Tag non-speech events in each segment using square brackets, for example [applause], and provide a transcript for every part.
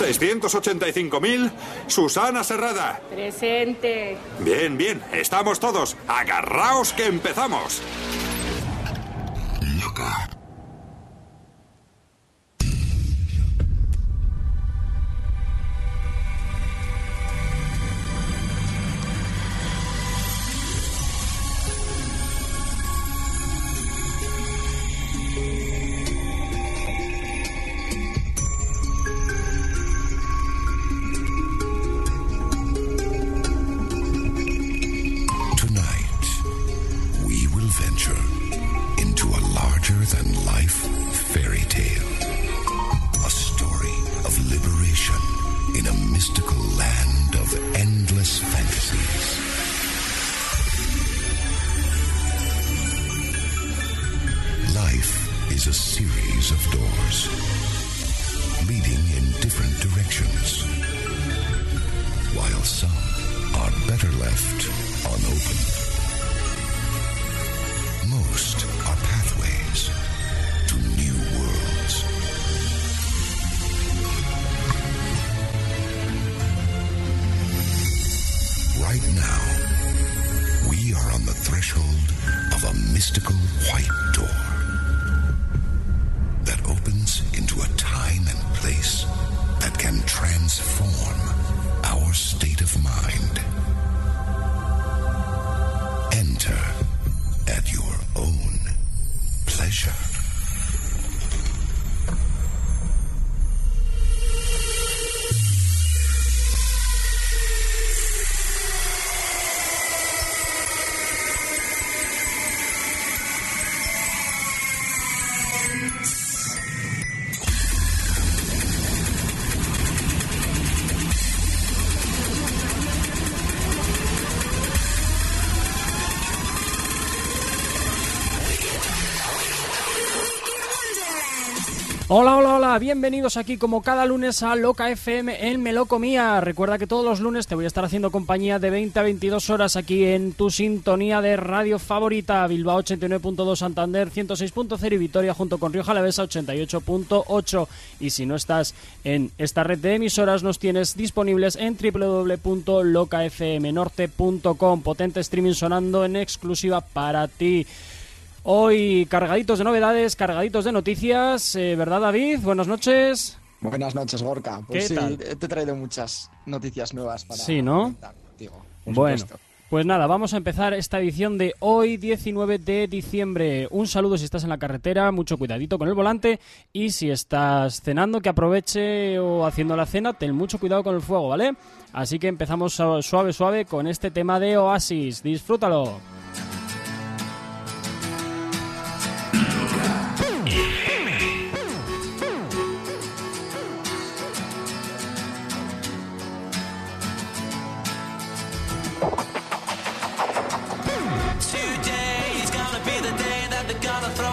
685.000. Susana Serrada. Presente. Bien, bien. Estamos todos. Agarraos que empezamos. Bienvenidos aquí como cada lunes a Loca FM en Melocomía. Recuerda que todos los lunes te voy a estar haciendo compañía de 20 a 22 horas aquí en tu sintonía de radio favorita, Bilbao 89.2, Santander 106.0 y Vitoria junto con Río Jalavesa 88.8. Y si no estás en esta red de emisoras, nos tienes disponibles en www.locafmnorte.com. Potente streaming sonando en exclusiva para ti. Hoy cargaditos de novedades, cargaditos de noticias, eh, ¿verdad David? Buenas noches. Buenas noches, Gorka. Pues ¿Qué sí, tal? te he traído muchas noticias nuevas para Sí, ¿no? contigo, Bueno, supuesto. pues nada, vamos a empezar esta edición de hoy, 19 de diciembre. Un saludo si estás en la carretera, mucho cuidadito con el volante y si estás cenando, que aproveche o haciendo la cena, ten mucho cuidado con el fuego, ¿vale? Así que empezamos su- suave, suave con este tema de Oasis. Disfrútalo.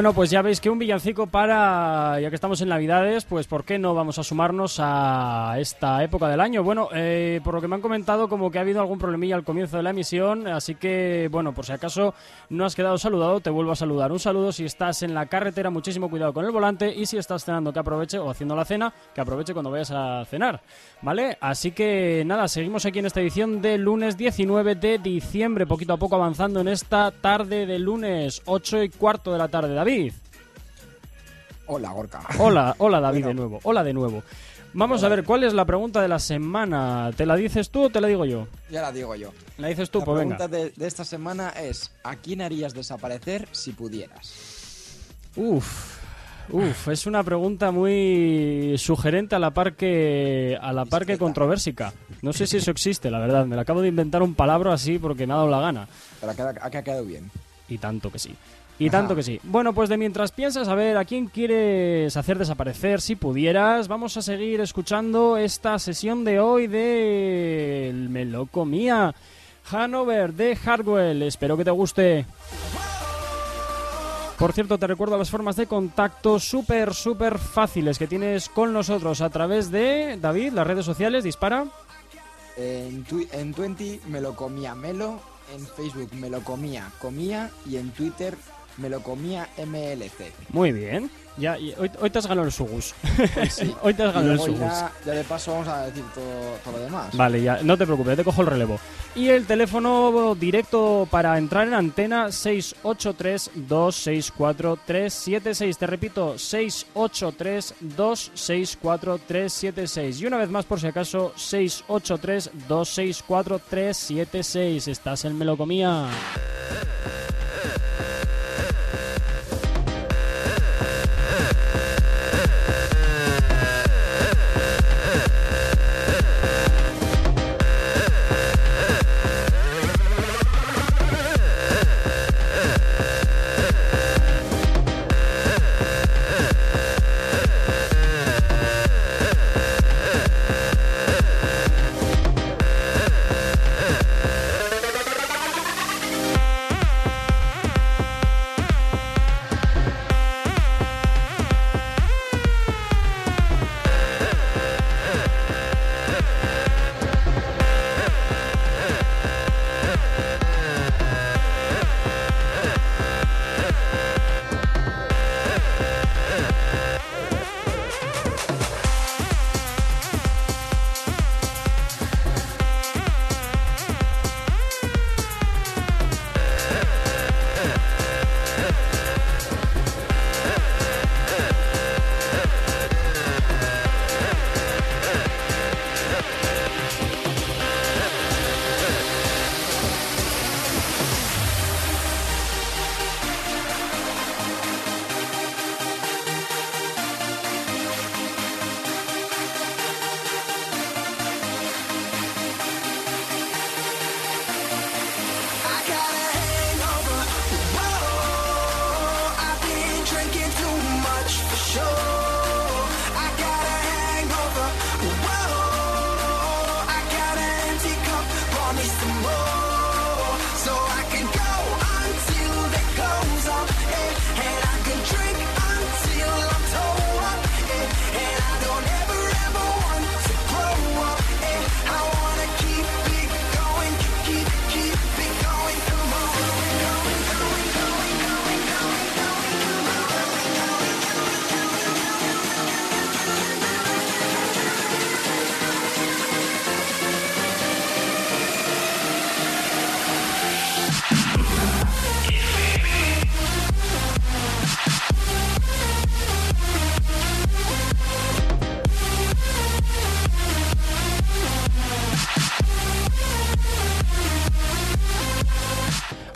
Bueno, pues ya veis que un villancico para, ya que estamos en Navidades, pues ¿por qué no vamos a sumarnos a esta época del año? Bueno, eh, por lo que me han comentado, como que ha habido algún problemilla al comienzo de la emisión, así que, bueno, por si acaso no has quedado saludado, te vuelvo a saludar. Un saludo si estás en la carretera, muchísimo cuidado con el volante, y si estás cenando, que aproveche, o haciendo la cena, que aproveche cuando vayas a cenar, ¿vale? Así que, nada, seguimos aquí en esta edición de lunes 19 de diciembre, poquito a poco avanzando en esta tarde de lunes, 8 y cuarto de la tarde. David. Hola, Gorka. Hola, hola David Bueno. de nuevo. Hola de nuevo. Vamos a ver, ¿cuál es la pregunta de la semana? ¿Te la dices tú o te la digo yo? Ya la digo yo. La dices tú, la pues venga. pregunta de, de esta semana es: ¿a quién harías desaparecer si pudieras? Uf, uf, es una pregunta muy sugerente a la par que, a la par que Discreta. controversica. No sé si eso existe, la verdad. Me la acabo de inventar un palabra así porque me ha dado la gana. Pero ha quedado bien. Y tanto que sí. Y tanto que sí. Bueno, pues de mientras piensas, a ver, ¿a quién quieres hacer desaparecer si pudieras? Vamos a seguir escuchando esta sesión de hoy de el Melocomía Hanover de Hardwell. Espero que te guste. Por cierto, te recuerdo las formas de contacto súper, súper fáciles que tienes con nosotros a través de, David, las redes sociales, dispara. En, twi- en 20 me lo comía Melo, en Facebook me lo comía comía y en Twitter me lo comía MLC. Muy bien. Ya, y hoy, hoy te has ganado el sugus. sí. [laughs] hoy te has ganado el sugus. ya, ya de paso vamos a decir todo, todo lo demás. Vale, ya, no te preocupes, te cojo el relevo. Y el teléfono directo para entrar en antena 683-264-376. Te repito, 683-264-376. Y una vez más, por si acaso, 683-264-376. Estás en Melocomía.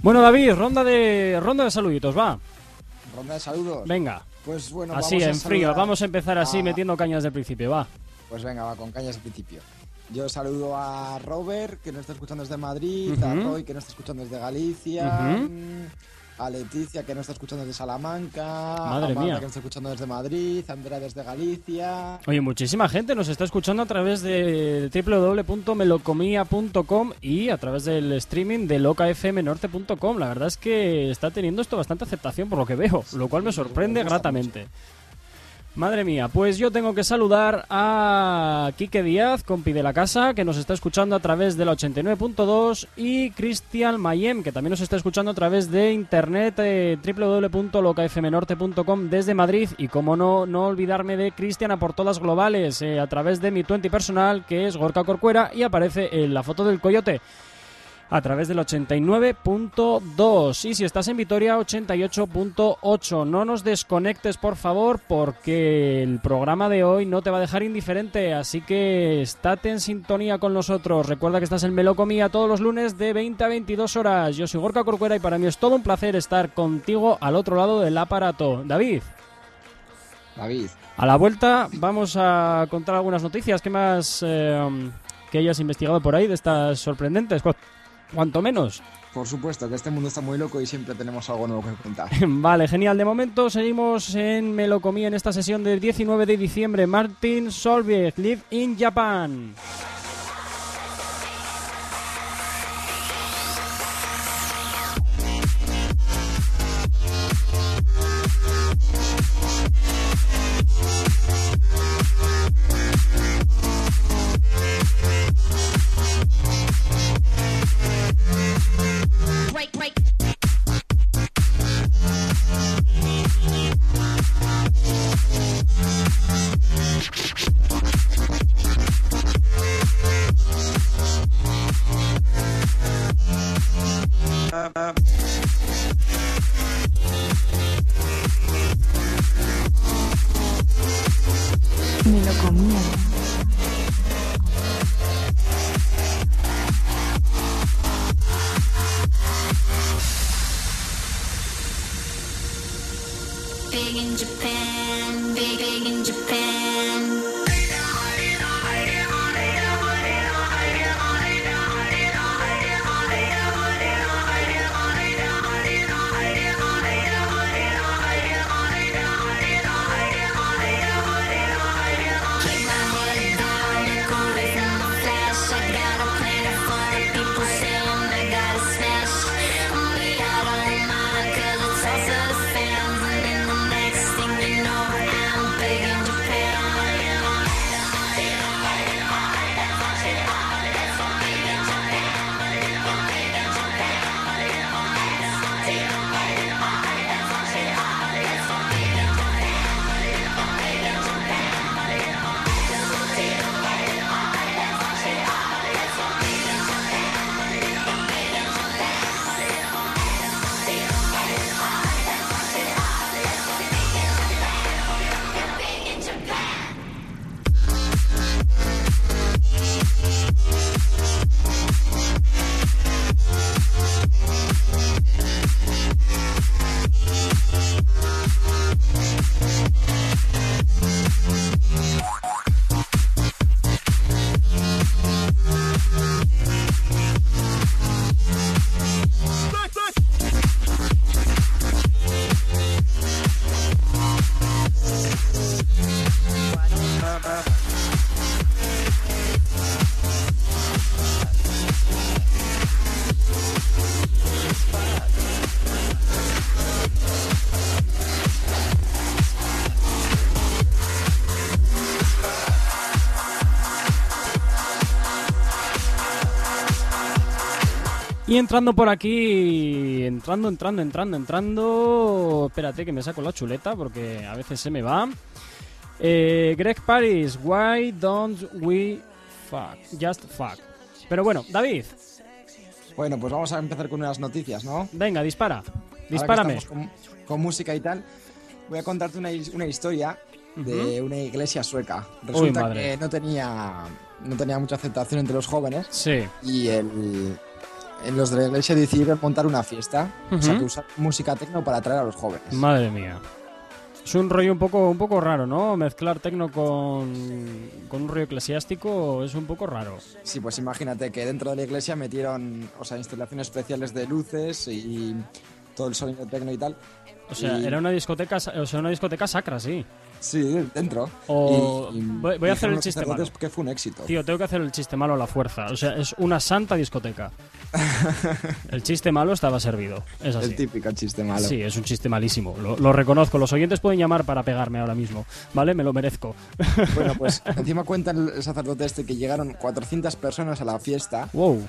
Bueno, David, ronda de ronda de saluditos, va. Ronda de saludos. Venga. Pues bueno, Así, vamos a en frío. Vamos a empezar así, a- metiendo cañas del principio, va. Pues venga, va con cañas al principio. Yo saludo a Robert, que nos está escuchando desde Madrid, a. Roy, que nos está escuchando desde Galicia, a Leticia que nos está escuchando desde Salamanca, Madre a Marta, mía. que nos está escuchando desde Madrid, a Andrea desde Galicia. Oye, muchísima gente nos está escuchando a través de www.melocomia.com y a través del streaming de locafmnorte.com. La verdad es que está teniendo esto bastante aceptación por lo que veo, lo cual me sorprende gratamente. Madre mía, pues yo tengo que saludar a Quique Díaz, compi de la casa, que nos está escuchando a través de la 89.2 y Cristian Mayem, que también nos está escuchando a través de internet eh, www.locafmnorte.com desde Madrid. Y como no, no olvidarme de Cristian a por todas globales eh, a través de mi 20 personal, que es Gorka Corcuera y aparece en la foto del coyote a través del 89.2 y si estás en Vitoria 88.8 no nos desconectes por favor porque el programa de hoy no te va a dejar indiferente. Así que estate en sintonía con nosotros. Recuerda que estás en Melocomía todos los lunes de 20 a 22 horas. Yo soy Gorka Corcuera y para mí es todo un placer estar contigo al otro lado del aparato. David. David. a la vuelta vamos a contar algunas noticias. Que más eh, que hayas investigado por ahí de estas sorprendentes Cu- cuanto menos Por supuesto que este mundo está muy loco y siempre tenemos algo nuevo que contar. [laughs] Vale, genial. De momento seguimos en Melocomía en esta sesión del 19 de diciembre. Martin Solveig, Live in Japan. Y entrando por aquí, entrando, entrando, entrando, entrando. Espérate que me saco la chuleta porque a veces se me va. Eh, Greg Paris, why don't we fuck? Just fuck. Pero bueno, David, Bueno, pues vamos a empezar con unas noticias, ¿no? venga, dispara. Dispárame. Con, con música y tal, voy a contarte una, una historia de una iglesia sueca. Resulta que no tenía, no tenía mucha aceptación entre los jóvenes Sí. y el, en los de la iglesia decidieron montar una fiesta, o sea, que usar música tecno para atraer a los jóvenes. Madre mía. Es un rollo un poco, un poco raro, ¿no? Mezclar tecno con, con un rollo eclesiástico es un poco raro. Sí, pues imagínate que dentro de la iglesia metieron, o sea, instalaciones especiales de luces y todo el sonido tecno y tal. O sea, Y- era una discoteca, o sea, una discoteca sacra, sí. Sí, dentro. O- Y- y voy- voy a hacer el chiste malo. que fue un éxito. Tío, tengo que hacer el chiste malo a la fuerza. O sea, es una santa discoteca. [laughs] El chiste malo estaba servido. Es así. el típico chiste malo. Sí, es un chiste malísimo. Lo, lo reconozco. Los oyentes pueden llamar para pegarme ahora mismo. ¿Vale? Me lo merezco. [laughs] Bueno, pues encima cuenta el sacerdote este que llegaron 400 personas a la fiesta Wow.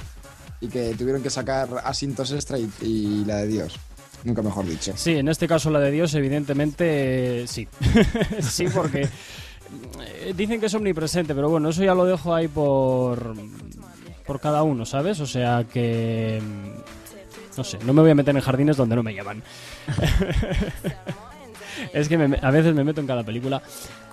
y que tuvieron que sacar asientos extra y, y la de Dios. Nunca mejor dicho. Sí, en este caso la de Dios, evidentemente, eh, sí. [laughs] sí, porque eh, dicen que es omnipresente, pero bueno, eso ya lo dejo ahí por, por cada uno, ¿sabes? O sea que... mm, No sé, no me voy a meter en jardines donde no me llaman. [laughs] es que me- a veces me meto en cada película.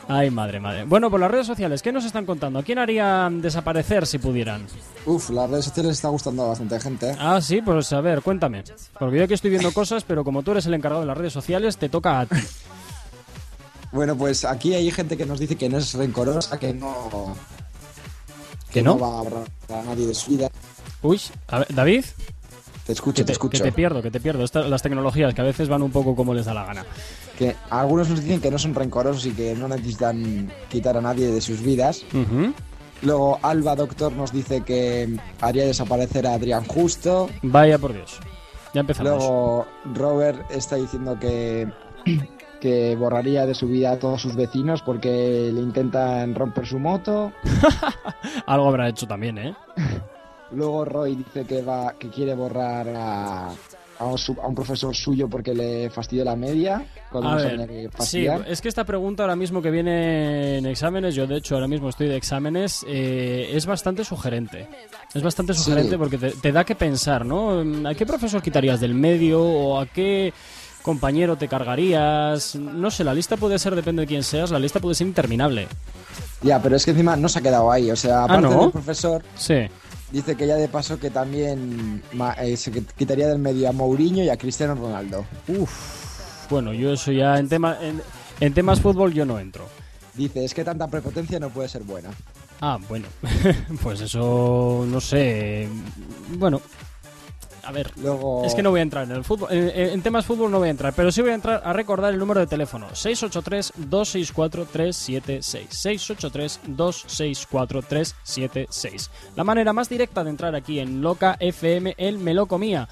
Ay, madre, madre. Bueno, por las redes sociales, ¿qué nos están contando? ¿A quién harían desaparecer si pudieran? Uf, las redes sociales está gustando a bastante gente. ¿eh? Ah, sí, pues a ver, cuéntame. Porque yo aquí estoy viendo cosas, pero como tú eres el encargado de las redes sociales, te toca a ti. Bueno, pues aquí hay gente que nos dice que no es rencorosa, que no. ¿Que no? va a borrar a nadie de su vida. Uy, a ver, David, Te escucho, que te, te, escucho. que te pierdo, que te pierdo. Esta- las tecnologías que a veces van un poco como les da la gana. Que algunos nos dicen que no son rencorosos y que no necesitan quitar a nadie de sus vidas. Luego Alba Doctor nos dice que haría desaparecer a Adrián Justo. Vaya por Dios. Ya empezamos. Luego Robert está diciendo que, que borraría de su vida a todos sus vecinos porque le intentan romper su moto. [laughs] Algo habrá hecho también, ¿eh? [laughs] Luego Roy dice que va que quiere borrar a, a, un, a un profesor suyo porque le fastidió la media. Cuando A no ver, que sí, es que esta pregunta ahora mismo que viene en exámenes, yo de hecho ahora mismo estoy de exámenes, eh, es bastante sugerente. Es bastante Sí. sugerente porque te, te da que pensar, ¿no? ¿A qué profesor quitarías del medio o a qué compañero te cargarías? No sé, la lista puede ser, depende de quién seas, la lista puede ser interminable. Ya, pero es que encima no se ha quedado ahí. O sea, aparte Ah, ¿no? del profesor, Sí. Dice que ya de paso que también eh, se quitaría del medio a Mourinho y a Cristiano Ronaldo. Uf, bueno, yo eso ya en, tema, en, en temas fútbol yo no entro. Dice, es que tanta prepotencia no puede ser buena. Ah, bueno, [laughs] pues eso no sé. Bueno, a ver, Luego... es que no voy a entrar en el fútbol. En, en- temas fútbol no voy a entrar, pero sí voy a entrar a recordar el número de teléfono: 683-264-376. 683-264-376. La manera más directa de entrar aquí en Loca FM, el me lo comía.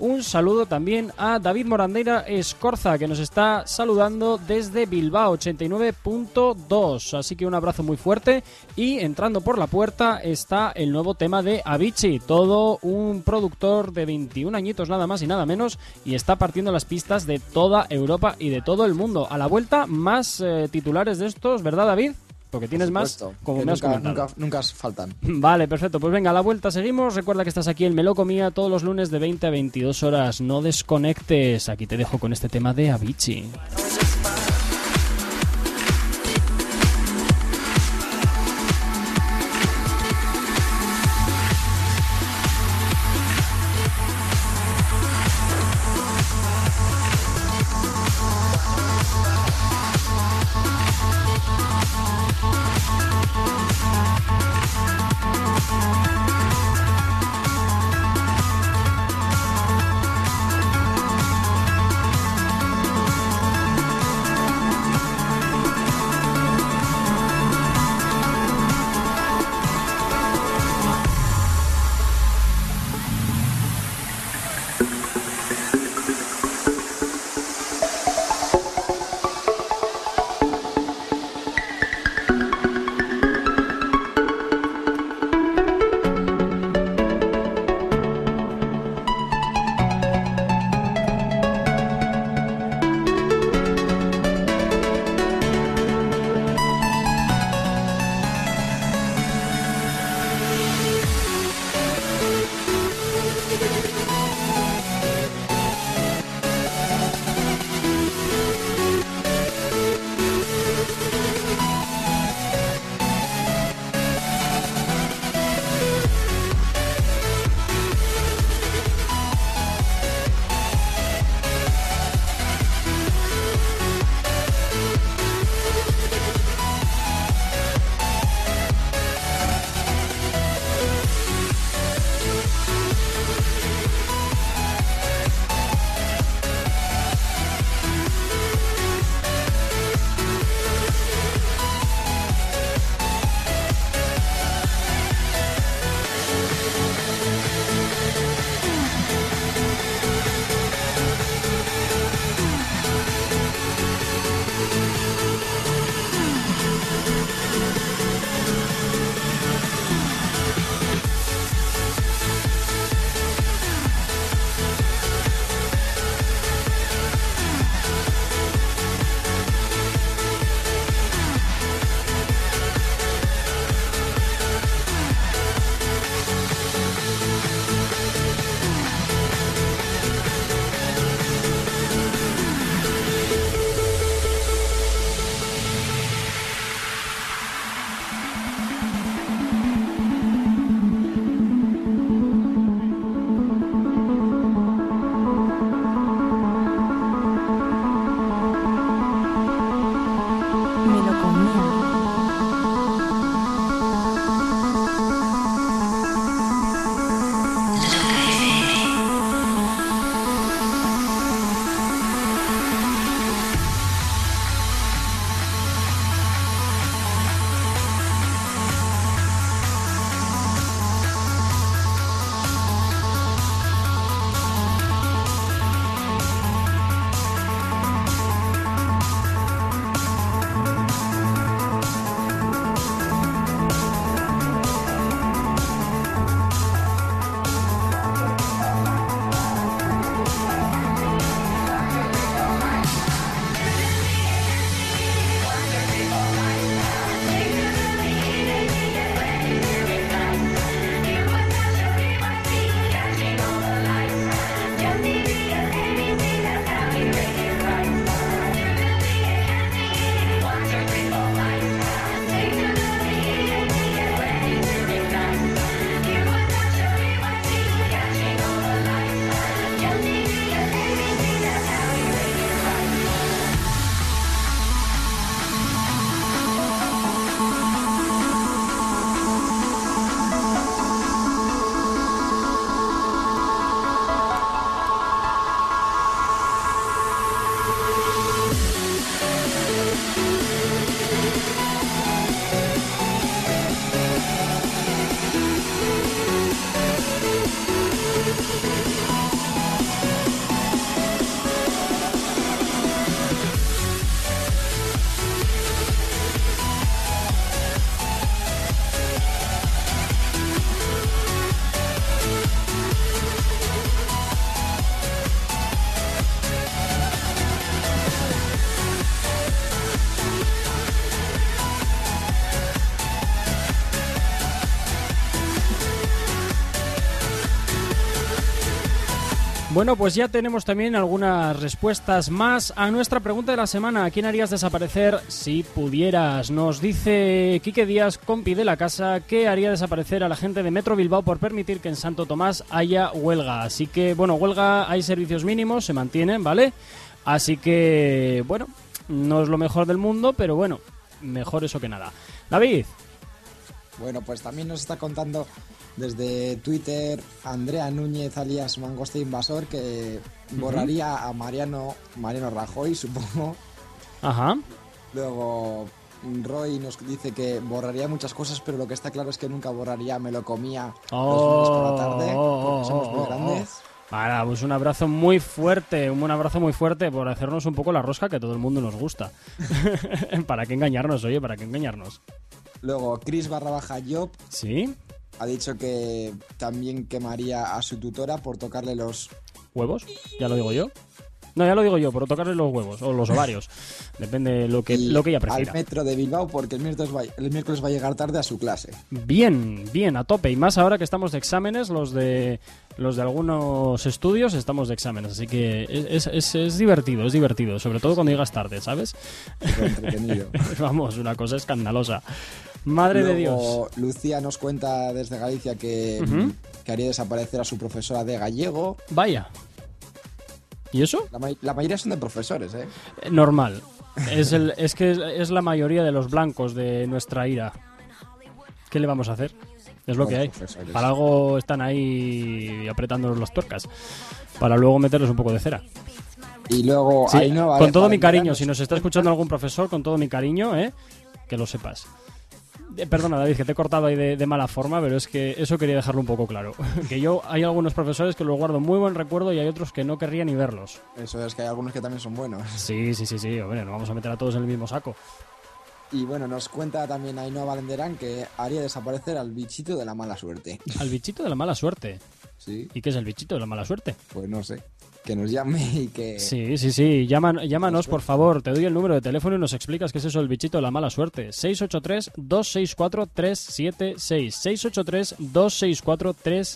Un saludo también a David Morandeira Escorza, que nos está saludando desde Bilbao 89.2. Así que un abrazo muy fuerte. Y entrando por la puerta está el nuevo tema de Avicii, todo un productor de 21 añitos nada más y nada menos. Y está partiendo las pistas de toda Europa y de todo el mundo. A la vuelta, más eh, titulares de estos, ¿verdad, David? Porque tienes más, como me has nunca, comentado. nunca, nunca faltan. [laughs] Vale, perfecto. Pues venga, a la vuelta seguimos. Recuerda que estás aquí en Melocomía todos los lunes de 20 a 22 horas. No desconectes. Aquí te dejo con este tema de Avicii. Bueno, pues ya tenemos también algunas respuestas más a nuestra pregunta de la semana. ¿A quién harías desaparecer si pudieras? Nos dice Quique Díaz, compi de la casa, que haría desaparecer a la gente de Metro Bilbao por permitir que en Santo Tomás haya huelga. Así que, bueno, huelga, hay servicios mínimos, se mantienen, ¿vale? Así que, bueno, no es lo mejor del mundo, pero bueno, mejor eso que nada. David, Bueno, pues también nos está contando desde Twitter Andrea Núñez alias Mangoste Invasor que borraría a Mariano, Mariano Rajoy, supongo. ajá. Luego Roy nos dice que borraría muchas cosas, pero lo que está claro es que nunca borraría Me lo comía los lunes por la tarde, porque somos muy grandes. Para, pues un abrazo muy fuerte, un buen abrazo muy fuerte por hacernos un poco la rosca que todo el mundo nos gusta. [laughs] ¿Para qué engañarnos, oye? ¿Para qué engañarnos? Luego Chris barra baja Job ¿Sí? Ha dicho que también quemaría a su tutora por tocarle los ¿Huevos? ¿Ya lo digo yo? No, ya lo digo yo, por tocarle los huevos o los [laughs] ovarios. Depende lo que, y lo que ella al prefiera. metro de Bilbao porque el miércoles, va, el miércoles va a llegar tarde a su clase. Bien, bien, a tope. Y más ahora que estamos de exámenes, los de los de algunos estudios estamos de exámenes. Así que es, es- es divertido, es divertido. Sobre todo cuando llegas tarde, ¿sabes? Entretenido. [laughs] Vamos, una cosa escandalosa. Madre de Dios. Lucía nos cuenta desde Galicia que, que haría desaparecer a su profesora de gallego. Vaya. ¿Y eso? La, ma- la mayoría son de profesores, ¿eh? Eh, Normal. Es, el, es que es, es la mayoría de los blancos de nuestra ira. ¿Qué le vamos a hacer? Es lo Los que hay. profesores. Para algo están ahí apretándonos las tuercas. Para luego meterles un poco de cera. Y luego Sí, con todo mi cariño. Si nos está escuchando algún profesor, con todo mi cariño, ¿eh? Que lo sepas. Eh, Perdona, David, que te he cortado ahí de, de mala forma, pero es que eso quería dejarlo un poco claro. [laughs] que yo, hay algunos profesores que los guardo muy buen recuerdo y hay otros que no querría ni verlos. Eso es que hay algunos que también son buenos. [laughs] Sí, sí, sí, sí, hombre, no vamos a meter a todos en el mismo saco. Y bueno, nos cuenta también Ainhoa Valenderán que haría desaparecer al bichito de la mala suerte. Al bichito de la mala suerte. Sí, ¿Y qué es el bichito de la mala suerte? pues no sé. Que nos llame y que... Sí, sí, sí. Llaman- llámanos, por favor. Te doy el número de teléfono y nos explicas qué es eso del bichito de la mala suerte. 683-264-376.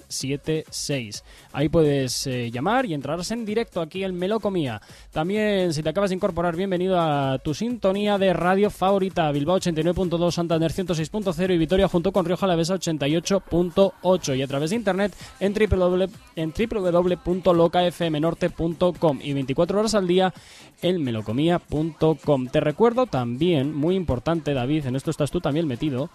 683-264-376. Ahí puedes eh, llamar y entrarse en directo aquí en Melocomía. También, si te acabas de incorporar, bienvenido a tu sintonía de radio favorita. Bilbao 89.2, Santander 106.0 y Vitoria junto con Rioja Alavesa 88.8. Y a través de internet en, www, y 24 horas al día en melocomía.com. Te recuerdo también, muy importante David, en esto estás tú también metido,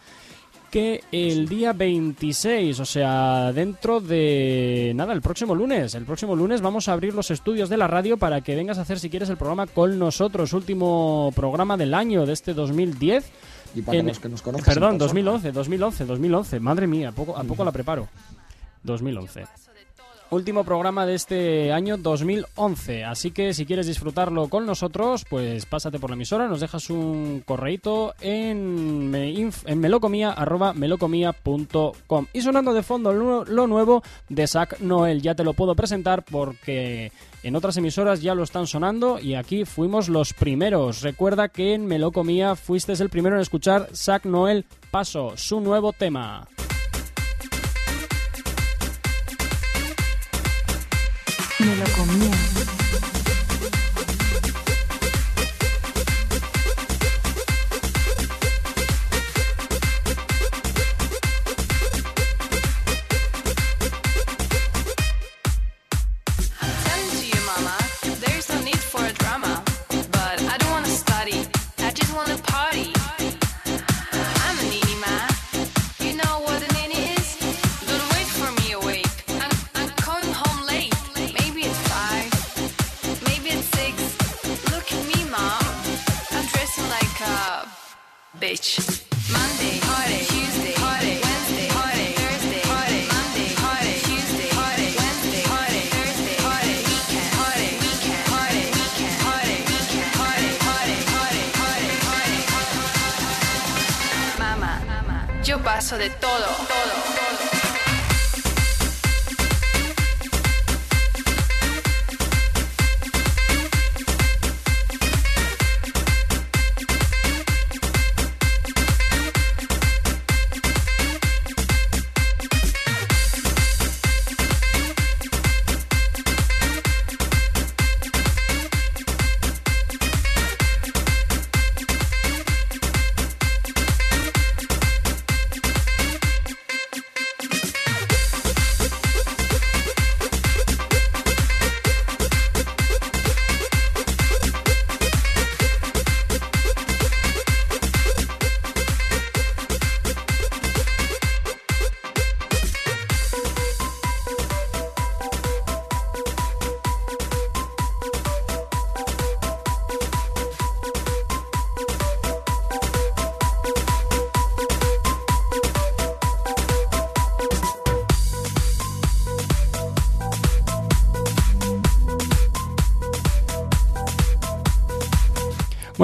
que el día 26, o sea, dentro de nada, el próximo lunes, el próximo lunes vamos a abrir los estudios de la radio para que vengas a hacer si quieres el programa con nosotros, último programa del año de este 2010. Y para En- los que nos conozcan... Perdón, en persona. 2011, 2011, 2011. Madre mía, ¿a poco, a poco la preparo. 2011. Último programa de este año 2011. Así que si quieres disfrutarlo con nosotros, pues pásate por la emisora, nos dejas un correíto en, me- en arroba melocomía.com. Y sonando de fondo lo, nuevo de Zack Noel. Ya te lo puedo presentar porque en otras emisoras ya lo están sonando y aquí fuimos los primeros. Recuerda que en Melocomía fuiste el primero en escuchar Zack Noel Paso, su nuevo tema. Me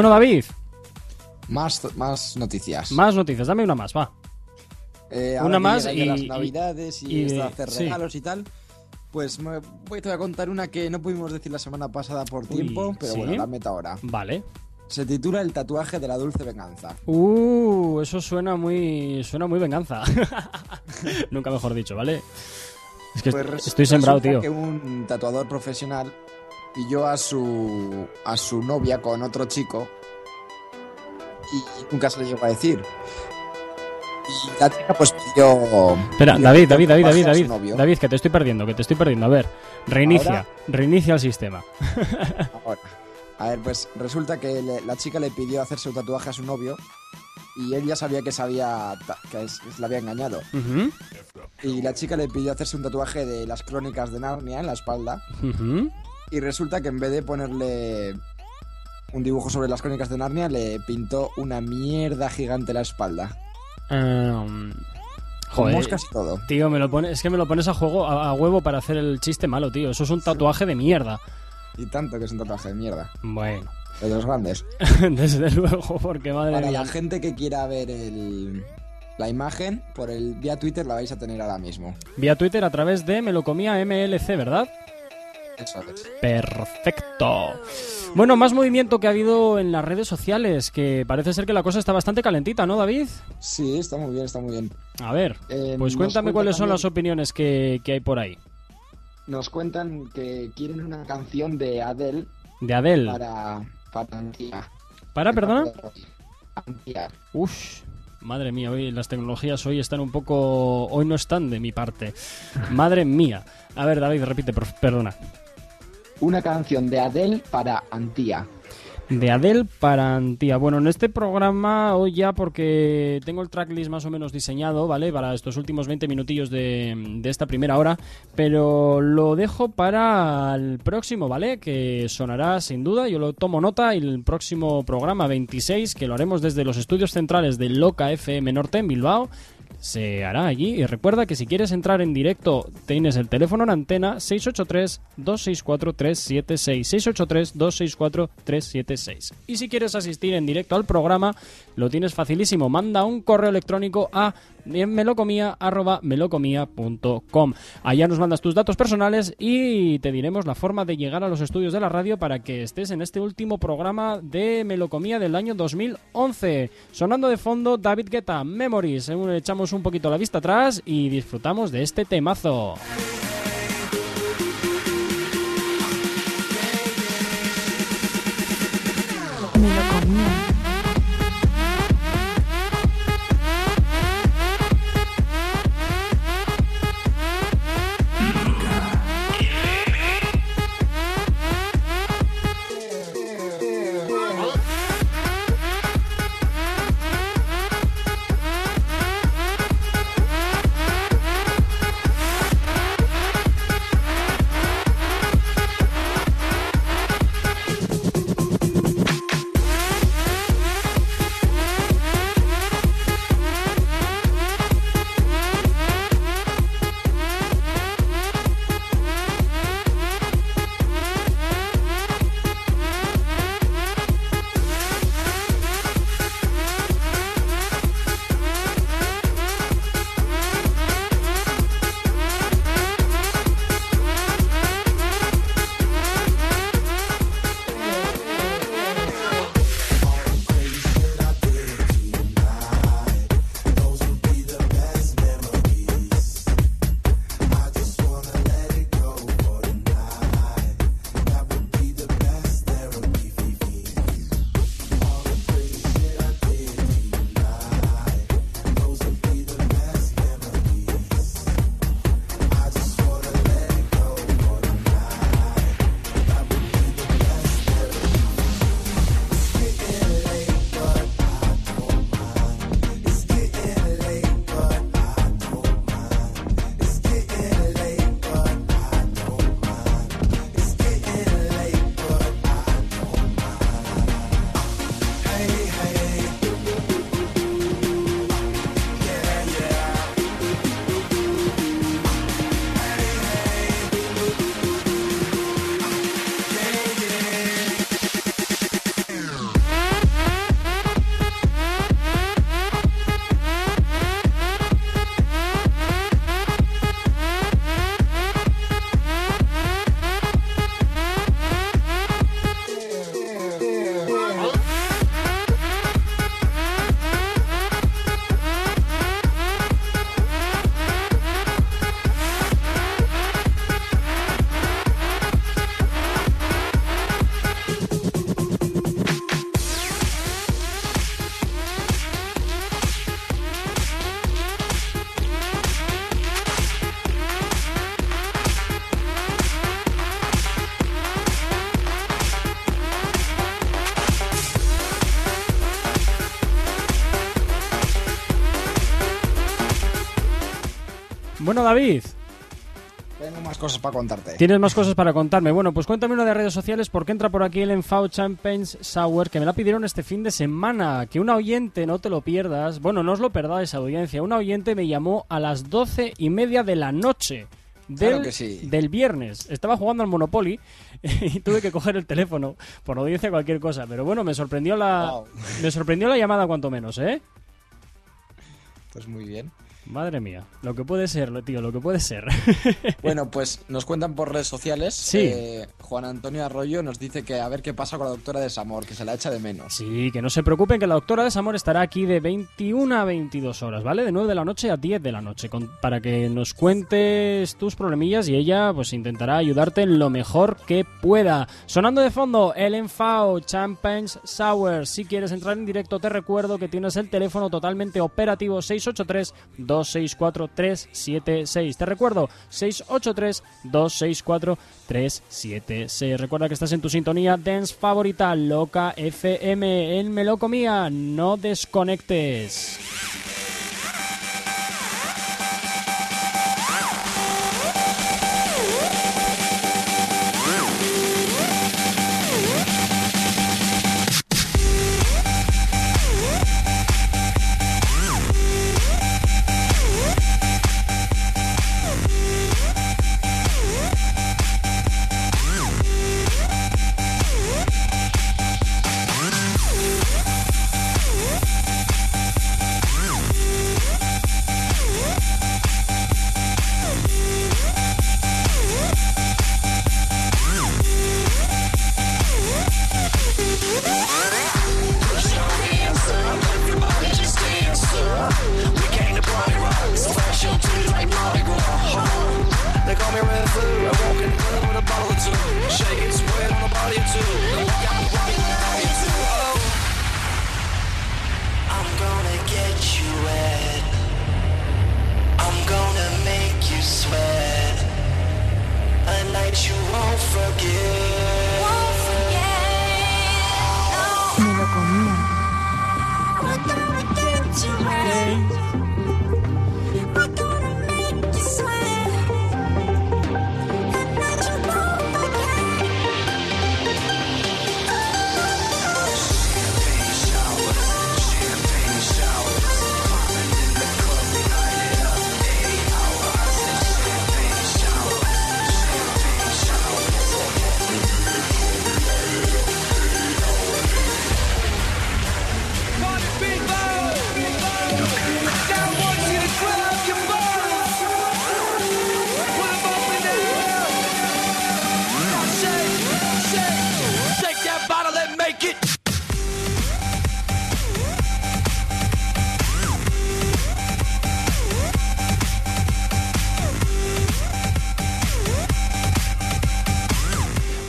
Bueno, David, Más, más noticias. más noticias. Dame una más, va. Eh, Una más y- las navidades y, hacer sí. regalos y tal. Pues me voy te voy a contar una que no pudimos decir la semana pasada por Uy, tiempo, pero ¿sí? bueno, la meto ahora. Vale. Se titula El tatuaje de la dulce venganza. Uh, eso suena muy. Suena muy venganza. [laughs] Nunca mejor dicho, ¿vale? Es que Pues estoy sembrado, tío. que un tatuador profesional pilló a su a su novia con otro chico y nunca se lo llegó a decir. Y la chica pues pidió Espera, pidió David, David, David, David, David. novio. David, que te estoy perdiendo, que te estoy perdiendo. A ver, reinicia, Ahora- reinicia el sistema. [laughs] Ahora, A ver, pues resulta que le- la chica le pidió hacerse un tatuaje a su novio y él ya sabía que sabía que es- le había engañado. Y la chica le pidió hacerse un tatuaje de las crónicas de Narnia en la espalda ujú. Y resulta que en vez de ponerle un dibujo sobre las crónicas de Narnia le pintó una mierda gigante la espalda. Em, Con joder, moscas y todo. tío, me lo pone, es que me lo pones a juego a, a huevo para hacer el chiste malo, tío. Eso es un tatuaje de mierda. Y tanto que es un tatuaje de mierda. Bueno, De los grandes. [laughs] desde luego, porque madre Para mía. la gente que quiera ver el, la imagen, por el vía Twitter la vais a tener ahora mismo. Vía Twitter a través de me lo comía MLC, ¿verdad? Eso es. Perfecto. Bueno, más movimiento que ha habido en las redes sociales, que parece ser que la cosa está bastante calentita, ¿no, David? Sí, está muy bien, está muy bien. A ver, Eh, pues cuéntame cuenta cuáles son las opiniones que, que hay por ahí. Nos cuentan que quieren una canción de Adele De Adele. para, para Antía. ¿Para, perdona? Antía. Uf, madre mía, hoy las tecnologías hoy están un poco... Hoy no están de mi parte. Madre mía. A ver, David, repite, por- perdona. Una canción de Adele para Antía. De Adele para Antía. Bueno, en este programa hoy ya porque tengo el tracklist más o menos diseñado, ¿vale? Para estos últimos 20 minutillos de, de esta primera hora, pero lo dejo para el próximo, ¿vale? Que sonará sin duda, yo lo tomo nota y el próximo programa 26, que lo haremos desde los estudios centrales de Loca FM Norte en Bilbao, se hará allí. Y recuerda que si quieres entrar en directo, tienes el teléfono en antena 683-264-376. 683-264-376. Y si quieres asistir en directo al programa, lo tienes facilísimo. Manda un correo electrónico a melocomía.melocomía.com. Allá nos mandas tus datos personales y te diremos la forma de llegar a los estudios de la radio para que estés en este último programa de Melocomía del año 2011. Sonando de fondo David Guetta, Memories. Echamos un poquito la vista atrás y disfrutamos de este temazo. David, Tengo más cosas para contarte. tienes más cosas para contarme. Bueno, pues cuéntame una de redes sociales porque entra por aquí el Enfao Champagne Sour que me la pidieron este fin de semana. Que una oyente, no te lo pierdas. Bueno, no os lo perdáis, audiencia. Una oyente me llamó a las doce y media de la noche. Del, Claro que sí. del viernes. Estaba jugando al Monopoly [laughs] y tuve que coger el teléfono. Por audiencia cualquier cosa. Pero bueno, me sorprendió la, Wow. me sorprendió la llamada cuanto menos, ¿eh? Pues muy bien. Madre mía, lo que puede ser, lo- tío, lo que puede ser. [laughs] Bueno, pues nos cuentan por redes sociales. Sí. eh, Juan Antonio Arroyo nos dice que a ver qué pasa con la doctora de Samor, que se la echa de menos. Sí, que no se preocupen, que la doctora de Samor estará aquí de 21 a 22 horas, ¿vale? De 9 de la noche a 10 de la noche, con- para que nos cuentes tus problemillas y ella pues intentará ayudarte en lo mejor que pueda. Sonando de fondo, el Enfao Champagnes Sour. Si quieres entrar en directo, te recuerdo que tienes el teléfono totalmente operativo 683-264-376. Te recuerdo, 683-264-376. Recuerda que estás en tu sintonía dance favorita, Loca FM, en Melocomía. No desconectes.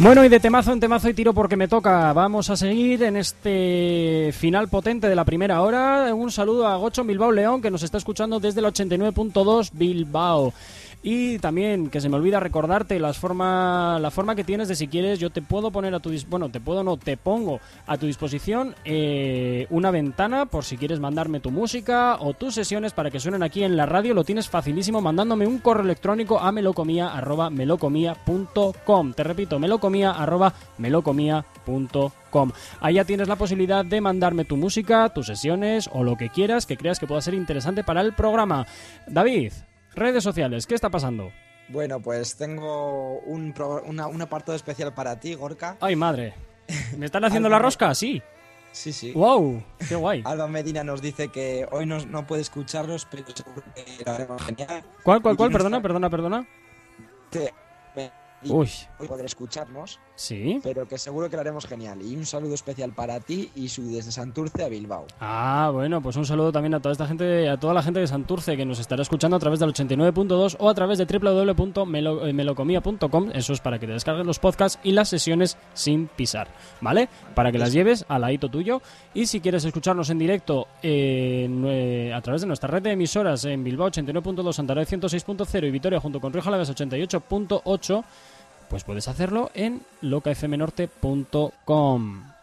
Bueno, y de temazo en temazo y tiro porque me toca. Vamos a seguir en este final potente de la primera hora. Un saludo a Gocho Bilbao León que nos está escuchando desde el 89.2 Bilbao. Y también que se me olvida recordarte las forma, la forma que tienes de si quieres yo te puedo poner a tu bueno te puedo no te pongo a tu disposición eh, una ventana por si quieres mandarme tu música o tus sesiones para que suenen aquí en la radio. Lo tienes facilísimo mandándome un correo electrónico a melocomía.com te repito melocomía arroba melocomía.com Allá tienes la posibilidad de mandarme tu música, tus sesiones o lo que quieras que creas que pueda ser interesante para el programa. David, redes sociales, ¿qué está pasando? Bueno, pues tengo un, pro- una- un apartado especial para ti, Gorka. Ay, madre. ¿Me están [laughs] haciendo la rosca? Sí. Sí, sí. ¡Wow! ¡Qué guay! Alba Medina nos dice que hoy no, no puede escucharlos, pero seguro que lo haremos genial. ¿Cuál, cuál, cuál? Perdona, perdona, perdona. Uy, hoy podrá escucharnos, sí. pero que seguro que lo haremos genial. Y un saludo especial para ti y su desde Santurce a Bilbao. Ah, bueno, pues un saludo también a toda esta gente, a toda la gente de Santurce que nos estará escuchando a través del 89.2 o a través de www.melocomia.com. Eso es para que te descargues los podcasts y las sesiones sin pisar, ¿vale? Para que las lleves al ladito tuyo. Y si quieres escucharnos en directo eh, a través de nuestra red de emisoras en Bilbao 89.2, Santander 106.0 y Vitoria junto con Rioja Alavés 88.8, pues puedes hacerlo en locafmnorte.com.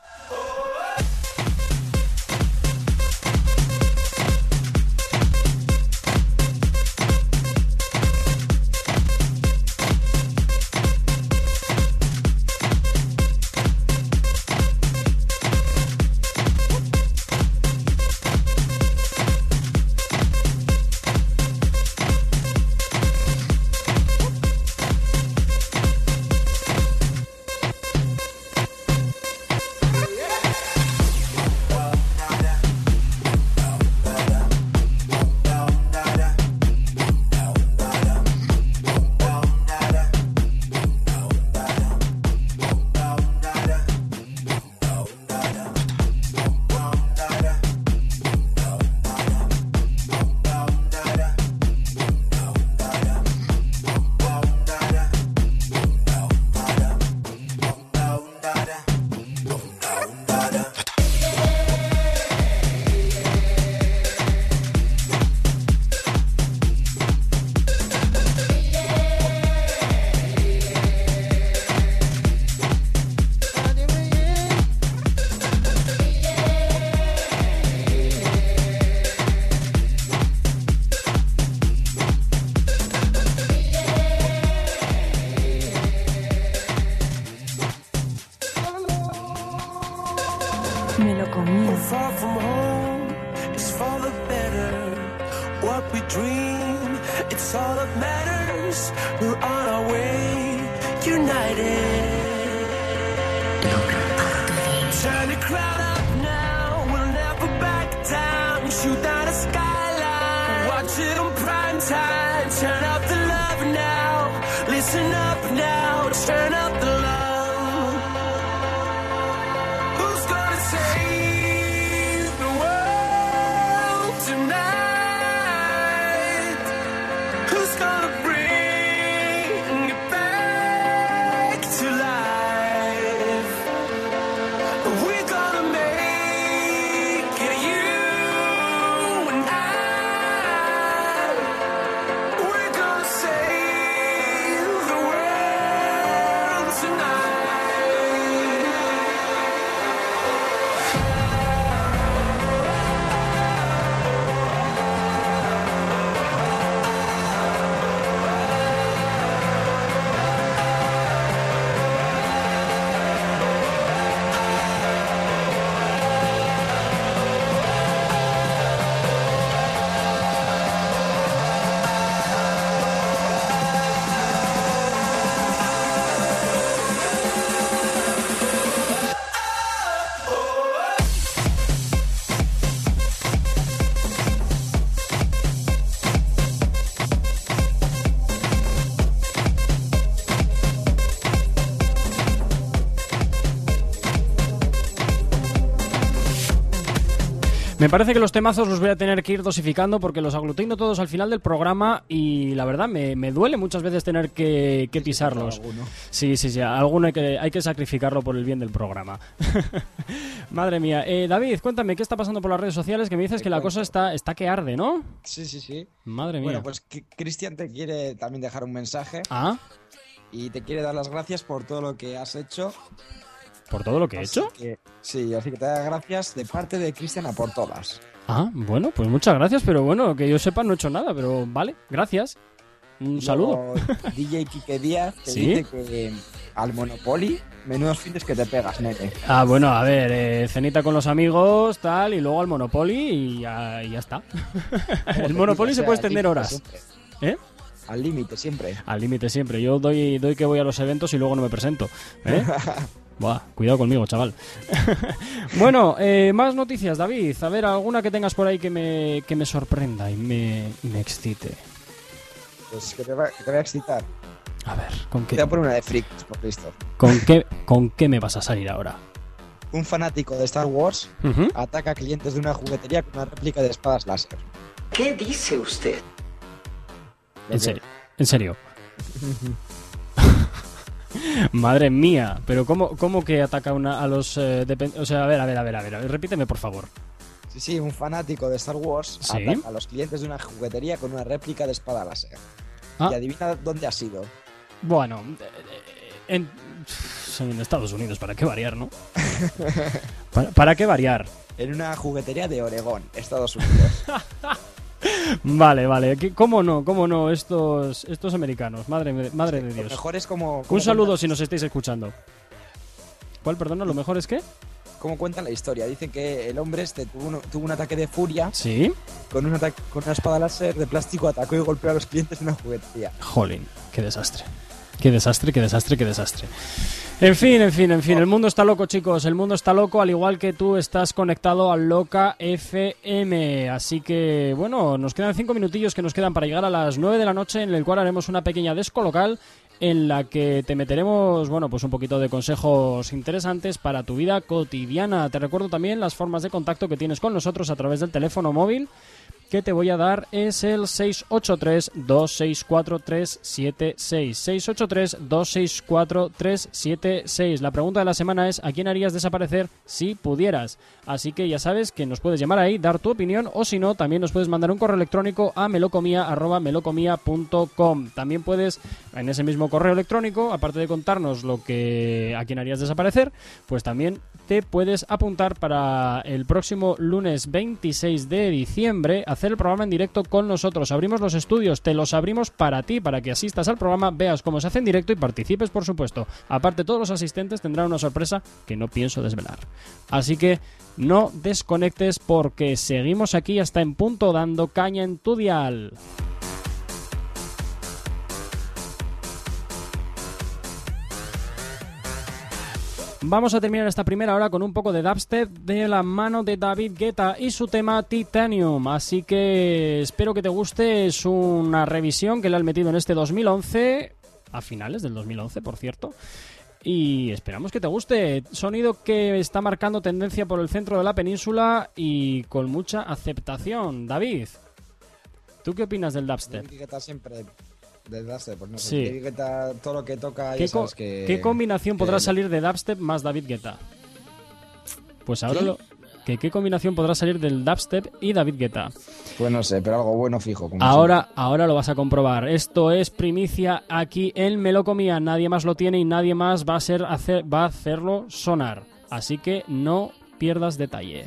Me parece que los temazos los voy a tener que ir dosificando porque los aglutino todos al final del programa y la verdad me, me duele muchas veces tener que, que pisarlos. Sí, sí, sí, alguno hay que, hay que sacrificarlo por el bien del programa. [laughs] Madre mía. Eh, David, cuéntame, ¿qué está pasando por las redes sociales? Que me dices que la cosa está, está que arde, ¿no? Sí, sí, sí. Madre mía. Bueno, pues Cristian te quiere también dejar un mensaje Ah, y te quiere dar las gracias por todo lo que has hecho. ¿Por todo lo que he hecho? que- sí, así que te da gracias de parte de Cristian a por todas. Ah, bueno, pues muchas gracias, pero bueno, que yo sepa no he hecho nada, pero vale, gracias. Un saludo. [laughs] DJ Quique Díaz te ¿Sí? dice que al Monopoly, menudos fines que te pegas, nene. Ah, bueno, a ver, eh, cenita con los amigos, tal, y luego al Monopoly y ya, y ya está. [laughs] el Monopoly se puede extender horas. ¿Eh? Al límite, siempre. Al límite siempre. Yo doy, doy que voy a los eventos y luego no me presento. ¿eh? [laughs] Buah, cuidado conmigo, chaval. [laughs] bueno, eh, más noticias, David. A ver, alguna que tengas por ahí que me, que me sorprenda y me, y me excite. Pues que te, va, que te voy a excitar. A ver, ¿con Te qué, voy a poner una de freaks, por listo. con qué, con qué me vas a salir ahora? Un fanático de StarArs Ujú. ataca a clientes de una juguetería con una réplica de espadas láser. ¿Qué dice usted? En serio, en serio. [laughs] [laughs] Madre mía, pero ¿cómo, cómo que ataca una, a los... eh, o sea, a ver, a ver, a ver, a ver, repíteme por favor. Sí, sí, un fanático de Star Wars Sí. ataca a los clientes de una juguetería con una réplica de espada láser. Ah. Y adivina dónde ha sido. Bueno, eh, eh, en, en Estados Unidos, ¿para qué variar, no? [laughs] ¿Para, para qué variar? En una juguetería de Oregón, Estados Unidos. [laughs] Vale, vale. ¿qué- ¿Cómo no? ¿Cómo no? Estos, estos americanos, madre, madre de Lo Dios. mejor es como... Un saludo cuentan- si nos estáis escuchando. ¿Cuál, perdona? ¿Lo mejor es que? Cómo cuentan la historia. Dicen que el hombre este tuvo un, tuvo un ataque de furia Sí. con, un ataque, con una espada láser de plástico, atacó y golpeó a los clientes de una juguetería. Jolín, qué desastre. Qué desastre, qué desastre, qué desastre. En fin, en fin, en fin, el mundo está loco, chicos. El mundo está loco, al igual que tú estás conectado al Loca FM. Así que, bueno, nos quedan cinco minutillos que nos quedan para llegar a las 9 de la noche, en el cual haremos una pequeña desco local en la que te meteremos, bueno, pues un poquito de consejos interesantes para tu vida cotidiana. Te recuerdo también las formas de contacto que tienes con nosotros a través del teléfono móvil que te voy a dar es el 683-264-376. 683-264-376. La pregunta de la semana es ¿a quién harías desaparecer si pudieras? Así que ya sabes que nos puedes llamar ahí, dar tu opinión o si no, también nos puedes mandar un correo electrónico a melocomia.melocomia.com. También puedes en ese mismo correo electrónico, aparte de contarnos lo que a quién harías desaparecer, pues también te puedes apuntar para el próximo lunes 26 de diciembre hacer el programa en directo con nosotros. Abrimos los estudios, te los abrimos para ti, para que asistas al programa, veas cómo se hace en directo y participes, por supuesto. Aparte, todos los asistentes tendrán una sorpresa que no pienso desvelar. Así que no desconectes porque seguimos aquí hasta en punto dando caña en tu dial. Vamos a terminar esta primera hora con un poco de dubstep de la mano de David Guetta y su tema Titanium. Así que espero que te guste. Es una revisión que le han metido en este 2011, a finales del 2011, por cierto. Y esperamos que te guste. Sonido que está marcando tendencia por el centro de la península y con mucha aceptación. David, ¿tú qué opinas del dubstep? Siempre dubstep, pues no sé. Sí. David Guetta, todo lo que toca, ¿Qué, sabes que... qué combinación que- podrá salir de dubstep más David Guetta? Pues ahora ¿Qué? lo... que ¿Qué combinación podrá salir del dubstep y David Guetta? Pues no sé, pero algo bueno fijo. como Ahora, ahora lo vas a comprobar. Esto es primicia aquí en Melocomía. Nadie más lo tiene y nadie más va a ser hacer, va a hacerlo sonar. Así que no pierdas detalle.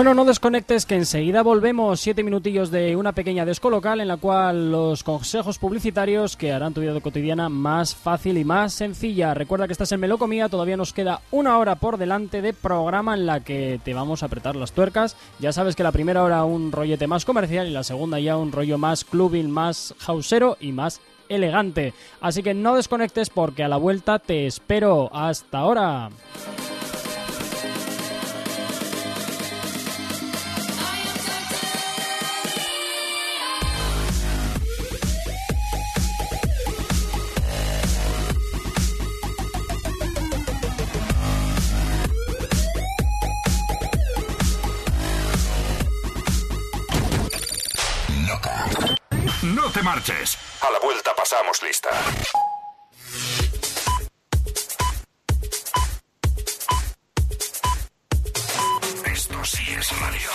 Bueno, no desconectes que enseguida volvemos siete minutillos de una pequeña descolocal en la cual los consejos publicitarios que harán tu vida cotidiana más fácil y más sencilla. Recuerda que estás en Melocomía, todavía nos queda una hora por delante de programa en la que te vamos a apretar las tuercas. Ya sabes que la primera hora un rollete más comercial y la segunda ya un rollo más clubbing, más hausero y más elegante. Así que no desconectes porque a la vuelta te espero. Hasta ahora. A la vuelta pasamos lista. Esto sí es radio.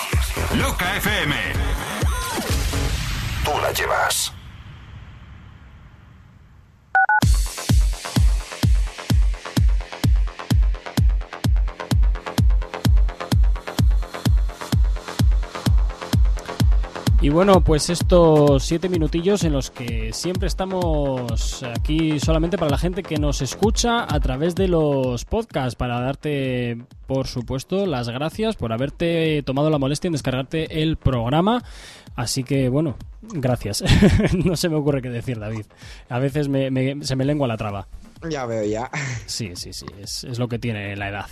Loca FM. Tú la llevas. Y bueno, pues estos siete minutillos en los que siempre estamos aquí solamente para la gente que nos escucha a través de los podcasts, para darte, por supuesto, las gracias por haberte tomado la molestia en descargarte el programa. Así que, bueno, gracias. [laughs] no se me ocurre qué decir, David. A veces me- me- se me lengua la traba. Ya veo, ya. Sí, sí, sí, es, es lo que tiene la edad.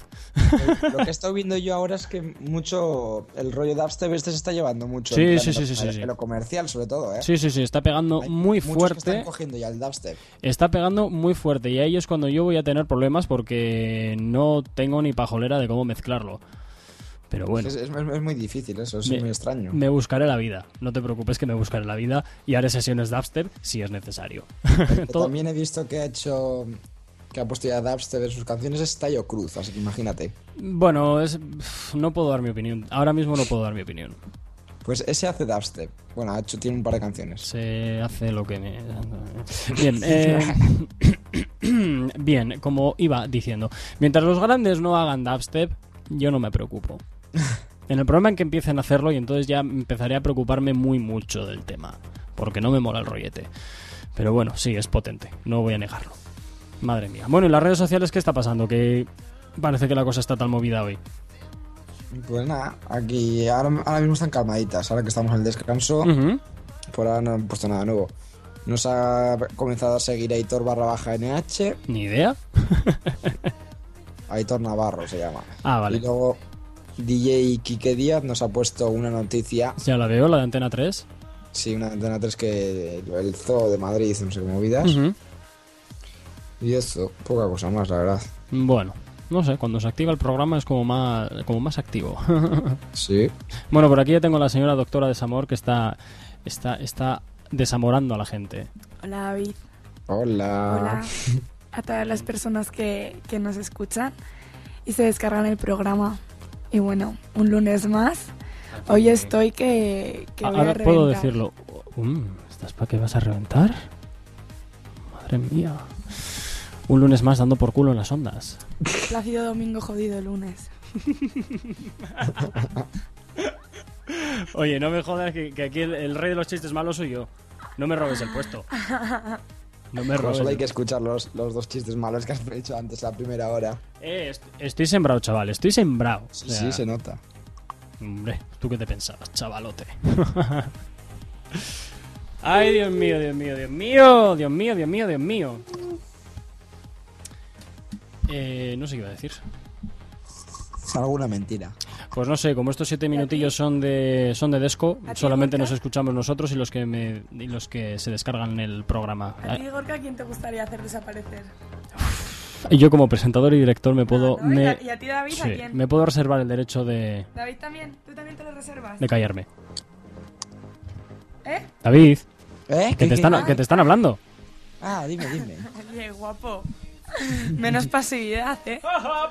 Lo que he estado viendo yo ahora es que mucho. El rollo dubstep este se está llevando mucho. Sí, sí, de sí, sí, sí, de lo comercial, sobre todo, ¿eh? Sí, sí, sí, está pegando Hay muy muchos que fuerte. están cogiendo ya el dubstep. Está pegando muy fuerte y ahí es cuando yo voy a tener problemas porque no tengo ni pajolera de cómo mezclarlo. Pero bueno, Es, es- es muy difícil eso, es Me- muy extraño. me buscaré la vida. No te preocupes que me buscaré la vida y haré sesiones dubstep si es necesario. [laughs] También he visto que ha hecho. que ha puesto ya dubstep en sus canciones es Tayo Cruz, así que imagínate. Bueno, es... no puedo dar mi opinión. Ahora mismo no puedo dar mi opinión. Pues ese hace dubstep. Bueno, ha hecho, tiene un par de canciones. Se hace lo que me... [laughs] Bien, eh, [coughs] [coughs] bien, como iba diciendo, mientras los grandes no hagan dubstep, yo no me preocupo. [laughs] En el problema en que empiecen a hacerlo y entonces ya empezaré a preocuparme muy mucho del tema, porque no me mola el rollete. Pero bueno, sí, es potente, no voy a negarlo. Madre mía. Bueno, ¿y las redes sociales qué está pasando? Que parece que la cosa está tan movida hoy. Pues nada, aquí ahora, ahora mismo están calmaditas. Ahora que estamos en el descanso, por ahora no han puesto nada nuevo. Nos ha comenzado a seguir Aitor barra baja NH, Ni idea. Aitor Navarro se llama. Ah, vale. Y luego DJ Quique Díaz nos ha puesto una noticia, Ya la veo, la de Antena 3. sí, una antena 3 que el Zoo de Madrid, no sé qué movidas. Y eso, poca cosa más, la verdad. Bueno, no sé, cuando se activa el programa es como más, como más activo. [laughs] Sí. bueno, por aquí ya tengo a la señora doctora Desamor que está, está, está desamorando a la gente. Hola David. Hola. Hola [laughs] a todas las personas que, que nos escuchan y se descargan el programa. Y bueno, un lunes más. Hoy estoy que, que voy a Ahora puedo reventar. decirlo. Um, ¿Estás para qué vas a reventar? Madre mía. Un lunes más dando por culo en las ondas. Plácido domingo jodido lunes. [laughs] Oye, no me jodas que, que aquí el, el rey de los chistes malos soy yo. No me robes el puesto. [laughs] No me robes. solo hay que escuchar los, los dos chistes malos que has [laughs] hecho antes, la primera hora. Eh, est- estoy sembrado, chaval. Estoy sembrado. Sí, O sea, sí, se nota. Hombre, ¿tú qué te pensabas, chavalote? [laughs] Ay, Dios mío, Dios mío, Dios mío, Dios mío, Dios mío, Dios mío. Eh, no sé qué iba a decir. Alguna mentira. Pues no sé, como estos siete minutillos son de son de Desco, ¿A ti, solamente nos escuchamos nosotros y los que me y los que se descargan el programa. ¿A ti, Gorka, quién te gustaría hacer desaparecer? Y yo como presentador y director me puedo Ah, ¿no? ¿Y me, y a ti, David, a sí, quién? me puedo reservar el derecho de, David también. ¿Tú también te lo reservas? de callarme. ¿Eh? David, ¿Eh? que ¿Qué- te están que te están hablando. Ah, dime, dime. [laughs] Oye, guapo. [laughs] Menos pasividad, ¿eh?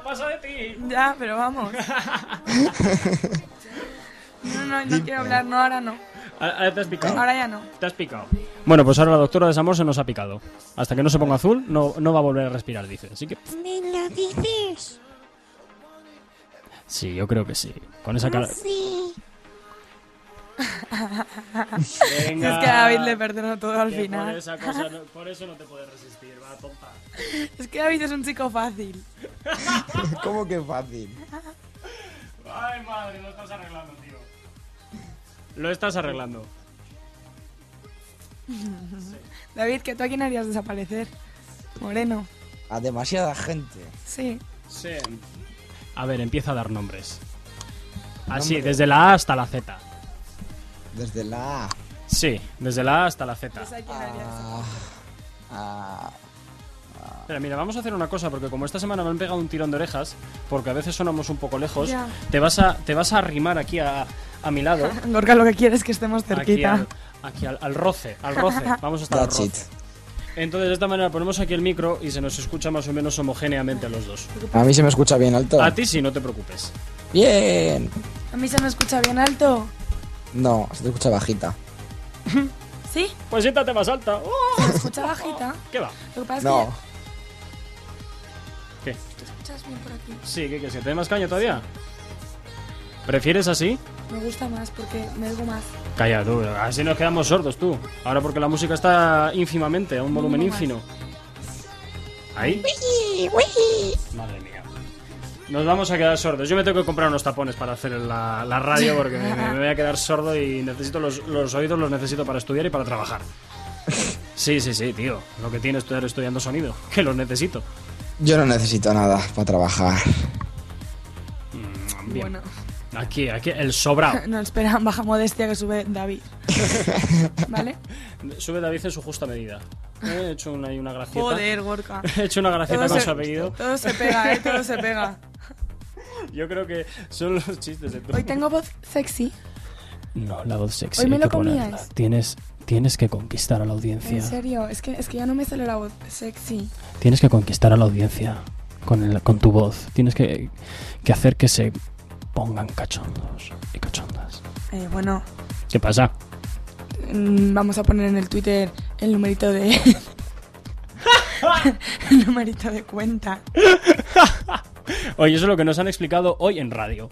Pasa de ti. Ya, pero vamos. [laughs] No, no, no quiero hablar, no, ahora no. Ahora te has picado. Ahora ya no. Te has picado. Bueno, pues ahora la doctora de Samor se nos ha picado. Hasta que no se ponga azul, no, no va a volver a respirar, dice. Así que. ¿Me lo dices? Sí, yo creo que sí. Con esa cara. Sí. Venga. Es que a David le perdonó todo al Que Por, final. esa cosa no- por eso no te puedes resistir, va, tonta. Es que David es un chico fácil. [laughs] ¿Cómo que fácil? Ay, madre, lo estás arreglando, tío. Lo estás arreglando. [laughs] David, ¿que tú a quién harías desaparecer? Moreno. A demasiada gente. Sí. Sí. A ver, empieza a dar nombres. Así, Nombre. desde la A hasta la Z. Desde la A. Sí, desde la A hasta la Z. Pues a quién harías. a- a- Espera, mira, vamos a hacer una cosa, porque como esta semana me han pegado un tirón de orejas, porque a veces sonamos un poco lejos, te vas a te vas a arrimar aquí a, a mi lado. [laughs] Gorka lo que quiere es que estemos aquí cerquita. al, Aquí al, al roce, al roce. [laughs] Vamos a estar al roce. it. Entonces de esta manera ponemos aquí el micro y se nos escucha más o menos homogéneamente a los dos. A mí se me escucha bien alto. A ti sí, no te preocupes. Bien. A mí se me escucha bien alto. No, se te escucha bajita. [laughs] ¿Sí? Pues siéntate más alta. [laughs] ¡Oh! Se me escucha bajita. [laughs] ¿Qué va? Lo que pasa es No. ¿Qué? que te escuchas bien por aquí. Sí, ¿qué quieres? ¿Que te dé más caña todavía? ¿Prefieres así? Me gusta más porque me oigo más. Calla tú, así nos quedamos sordos tú. Ahora porque la música está ínfimamente, a un volumen ínfimo. ¿Ahí? Madre mía. Nos vamos a quedar sordos. Yo me tengo que comprar unos tapones para hacer la, la radio [laughs] porque me, me voy a quedar sordo y necesito los, los oídos, los necesito para estudiar y para trabajar. Sí, sí, sí, tío. Lo que tiene estudiar estudiando sonido. [laughs] Que los necesito. Yo no necesito nada para trabajar. Bien. Bueno. Aquí, aquí, el sobrado. [laughs] No, espera, baja modestia que sube David. ¿Vale? Sube David en su justa medida. He hecho una, una gracieta. Joder, Gorka. He hecho una gracieta Todo con se, su apellido. todo se pega, ¿eh? Todo se pega. [laughs] Yo creo que son los chistes de tu... Hoy tengo voz sexy. No, la voz sexy. Hoy me lo comías. Tienes, tienes que conquistar a la audiencia. En serio, es que, es que ya no me sale la voz sexy. Tienes que conquistar a la audiencia con, el- con tu voz. Tienes que, que hacer que se pongan cachondos y cachondas. Eh, bueno, ¿Qué pasa? mm, vamos a poner en el Twitter el numerito de... [laughs] el numerito de cuenta. [laughs] Oye, eso es lo que nos han explicado hoy en radio.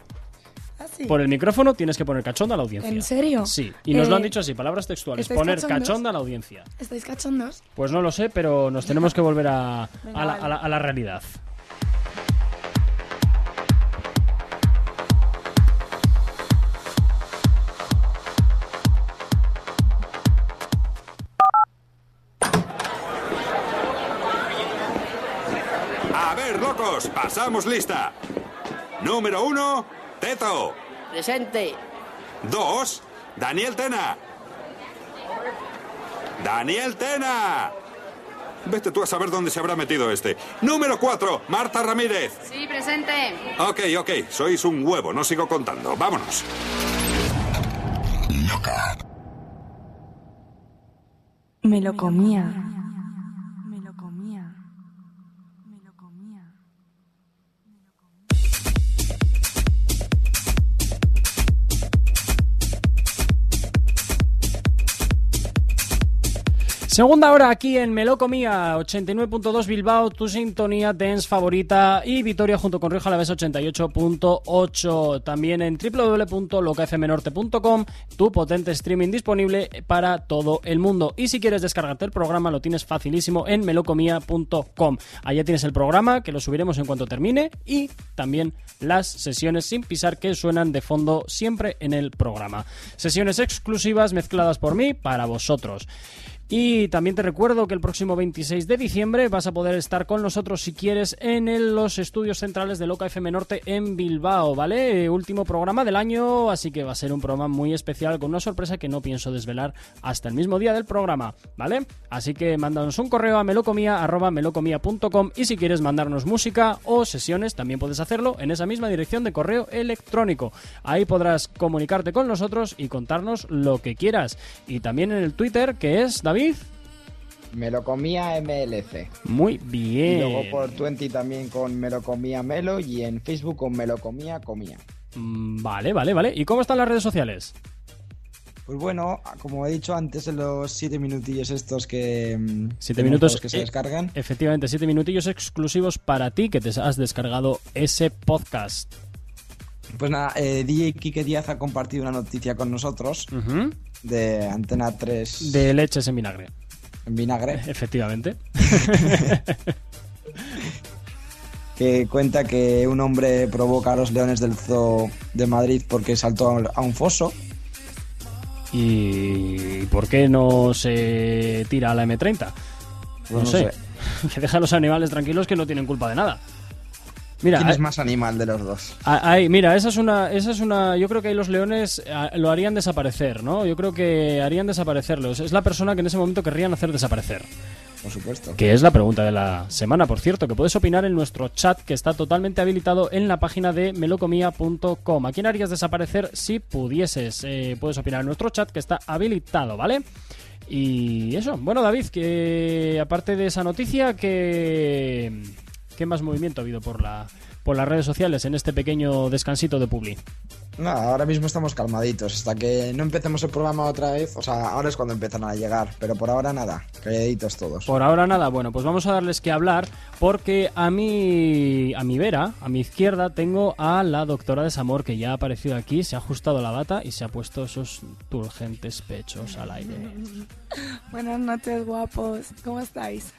¿Ah, sí? Por el micrófono tienes que poner cachonda a la audiencia. ¿En serio? Sí, y nos lo han Eh, dicho así, palabras textuales. ¿estáis Poner cachondos? cachonda a la audiencia. ¿Estáis cachondos? Pues no lo sé, pero nos tenemos que volver a, Venga, a, la, vale. a la- a la realidad. Pasamos lista. Número uno, Teto. Presente. Dos, Daniel Tena. Daniel Tena. Vete tú a saber dónde se habrá metido este. Número cuatro, Marta Ramírez. Sí, presente. Ok, ok, sois un huevo, no sigo contando. Vámonos. Me lo comía. Segunda hora aquí en Melocomía 89.2 Bilbao, tu sintonía dance favorita y Vitoria junto con Río Jalavés 88.8. También en www.locafmnorte.com, tu potente streaming disponible para todo el mundo. Y si quieres descargarte el programa, lo tienes facilísimo en melocomía.com. Allá tienes el programa que lo subiremos en cuanto termine y también las sesiones sin pisar que suenan de fondo siempre en el programa. Sesiones exclusivas mezcladas por mí para vosotros. Y también te recuerdo que el próximo 26 de diciembre vas a poder estar con nosotros si quieres en los estudios centrales de Loca FM Norte en Bilbao, ¿vale? Último programa del año, así que va a ser un programa muy especial con una sorpresa que no pienso desvelar hasta el mismo día del programa, ¿vale? Así que mándanos un correo a melocomía.melocomía.com y si quieres mandarnos música o sesiones, también puedes hacerlo en esa misma dirección de correo electrónico. Ahí podrás comunicarte con nosotros y contarnos lo que quieras. Y también en el Twitter, que es, David. Me lo comía MLC. Muy Y bien. luego por 20 también con Me lo comía Melo y en Facebook con Me lo comía comía. Mm, Vale, vale, vale. ¿Y cómo están las redes sociales? Pues bueno, como he dicho antes en los 7 minutillos estos que... mm, Siete minutos que se eh, descargan. Efectivamente, siete minutillos exclusivos para ti que te has descargado ese podcast. Pues nada, eh, DJ Kike Díaz ha compartido una noticia con nosotros de Antena 3 De leches en vinagre. en vinagre. [laughs] Efectivamente. [laughs] que cuenta que un hombre provoca a los leones del zoo de Madrid porque saltó a un foso. ¿Y por qué no se tira a la M30? No, No sé. sé. [laughs] Que deja a los animales tranquilos que no tienen culpa de nada. Mira, ¿Quién es más animal de los dos? Ah, ahí, mira, esa es una, esa es una, yo creo que ahí los leones ah, lo harían desaparecer, ¿no? Yo creo que harían desaparecerlos. Es la persona que en ese momento querrían hacer desaparecer. por supuesto. Que es la pregunta de la semana, por cierto, que puedes opinar en nuestro chat que está totalmente habilitado en la página de melocomía.com. ¿A quién harías desaparecer si pudieses? Eh, puedes opinar en nuestro chat que está habilitado, ¿vale? Y eso, bueno David, que aparte de esa noticia, que ¿qué más movimiento ha habido por la por las redes sociales en este pequeño descansito de Publi? Nada, ahora mismo estamos calmaditos. Hasta que no empecemos el programa otra vez, o sea, ahora es cuando empiezan a llegar. Pero por ahora nada, calladitos todos. Por ahora nada, bueno, pues vamos a darles que hablar porque a mi, a mi vera, a mi izquierda, tengo a la doctora Desamor que ya ha aparecido aquí, se ha ajustado la bata y se ha puesto esos turgentes pechos al aire. [laughs] Buenas noches, guapos. ¿Cómo estáis?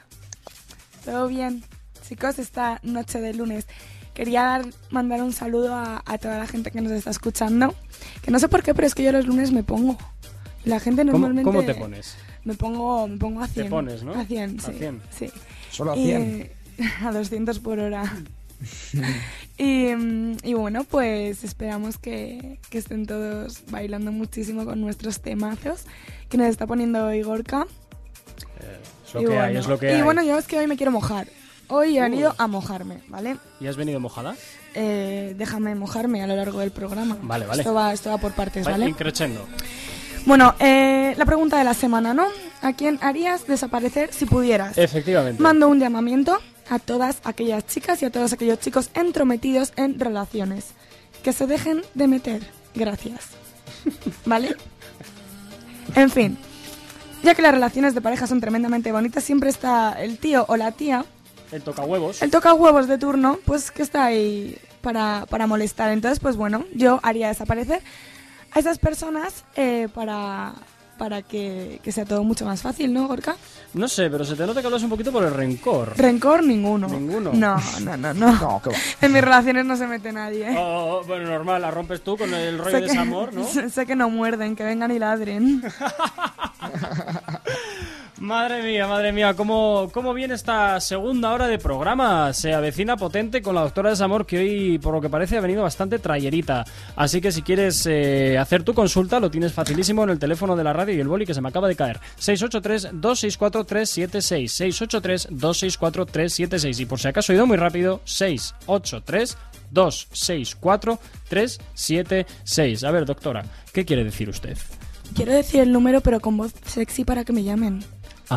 ¿Todo bien? Chicos, esta noche de lunes quería dar- mandar un saludo a, a toda la gente que nos está escuchando. Que no sé por qué, pero es que yo los lunes me pongo. La gente ¿Cómo, normalmente... cómo te pones? Me pongo, me pongo a 100. pones, ¿no? A 100, A sí. 100. sí. Solo a Y, 100. eh, [laughs] a 200 por hora. [laughs] y, mm, y bueno, pues esperamos que, que estén todos bailando muchísimo con nuestros temazos que nos está poniendo Igorka. Es lo y que bueno, hay, es lo que y hay. bueno, yo es que hoy me quiero mojar. Hoy he venido a mojarme, ¿vale? ¿Y has venido mojada? Eh, déjame mojarme a lo largo del programa. Vale, vale. Esto va, esto va por partes, Va ¿vale? increchendo. Bueno, eh, la pregunta de la semana, ¿no? ¿A quién harías desaparecer si pudieras? Efectivamente. Mando un llamamiento a todas aquellas chicas y a todos aquellos chicos entrometidos en relaciones. Que se dejen de meter. Gracias. [laughs] ¿Vale? En fin. Ya que las relaciones de pareja son tremendamente bonitas, siempre está el tío o la tía, El toca huevos. el toca huevos de turno, pues que está ahí para, para molestar. Entonces, pues bueno, yo haría desaparecer a esas personas eh, para, para que, que sea todo mucho más fácil, ¿no, Gorka? No sé, pero se te nota que hablas un poquito por el rencor. Rencor ninguno. Ninguno. No, no, no, no. No, qué va. En mis relaciones no se mete nadie. ¿eh? Oh, oh, bueno, normal, la rompes tú con el rollo sé, de que, desamor, ¿no? sé- [laughs] sé que no muerden, que vengan y ladren. [laughs] Madre mía, madre mía, ¿cómo, ¿cómo viene esta segunda hora de programa? Se avecina potente con la doctora Desamor que hoy, por lo que parece, ha venido bastante trayerita. Así que si quieres eh, hacer tu consulta, lo tienes facilísimo en el teléfono de la radio y el boli que se me acaba de caer. 683-264-376. 683-264-376. Y por si acaso he ido muy rápido, 683 264-376. A ver, doctora, ¿qué quiere decir usted? Quiero decir el número, pero con voz sexy para que me llamen.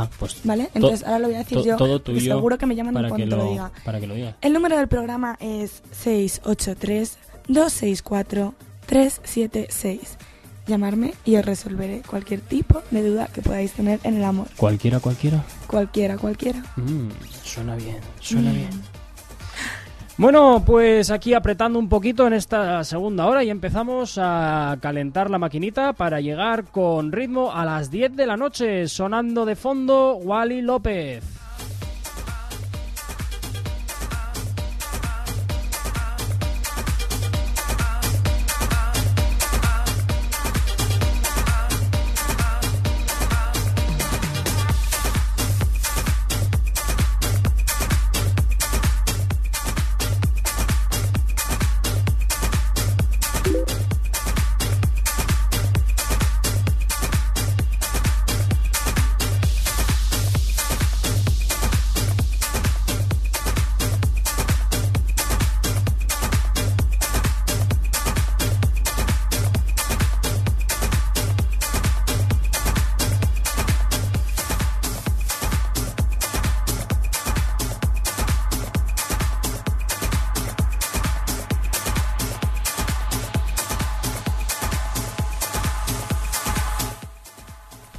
Ah, pues. ¿Vale? to- Entonces ahora lo voy a decir yo. Todo y tuyo. seguro que me llaman para en que cuanto lo, lo diga. Para que lo diga. El número del programa es 683-264-376. Llamarme y os resolveré cualquier tipo de duda que podáis tener en el amor. Cualquiera, cualquiera. Cualquiera, cualquiera. Mm, suena bien, suena bien. Bueno, pues aquí apretando un poquito en esta segunda hora y empezamos a calentar la maquinita para llegar con ritmo a las 10 de la noche, sonando de fondo Wally López.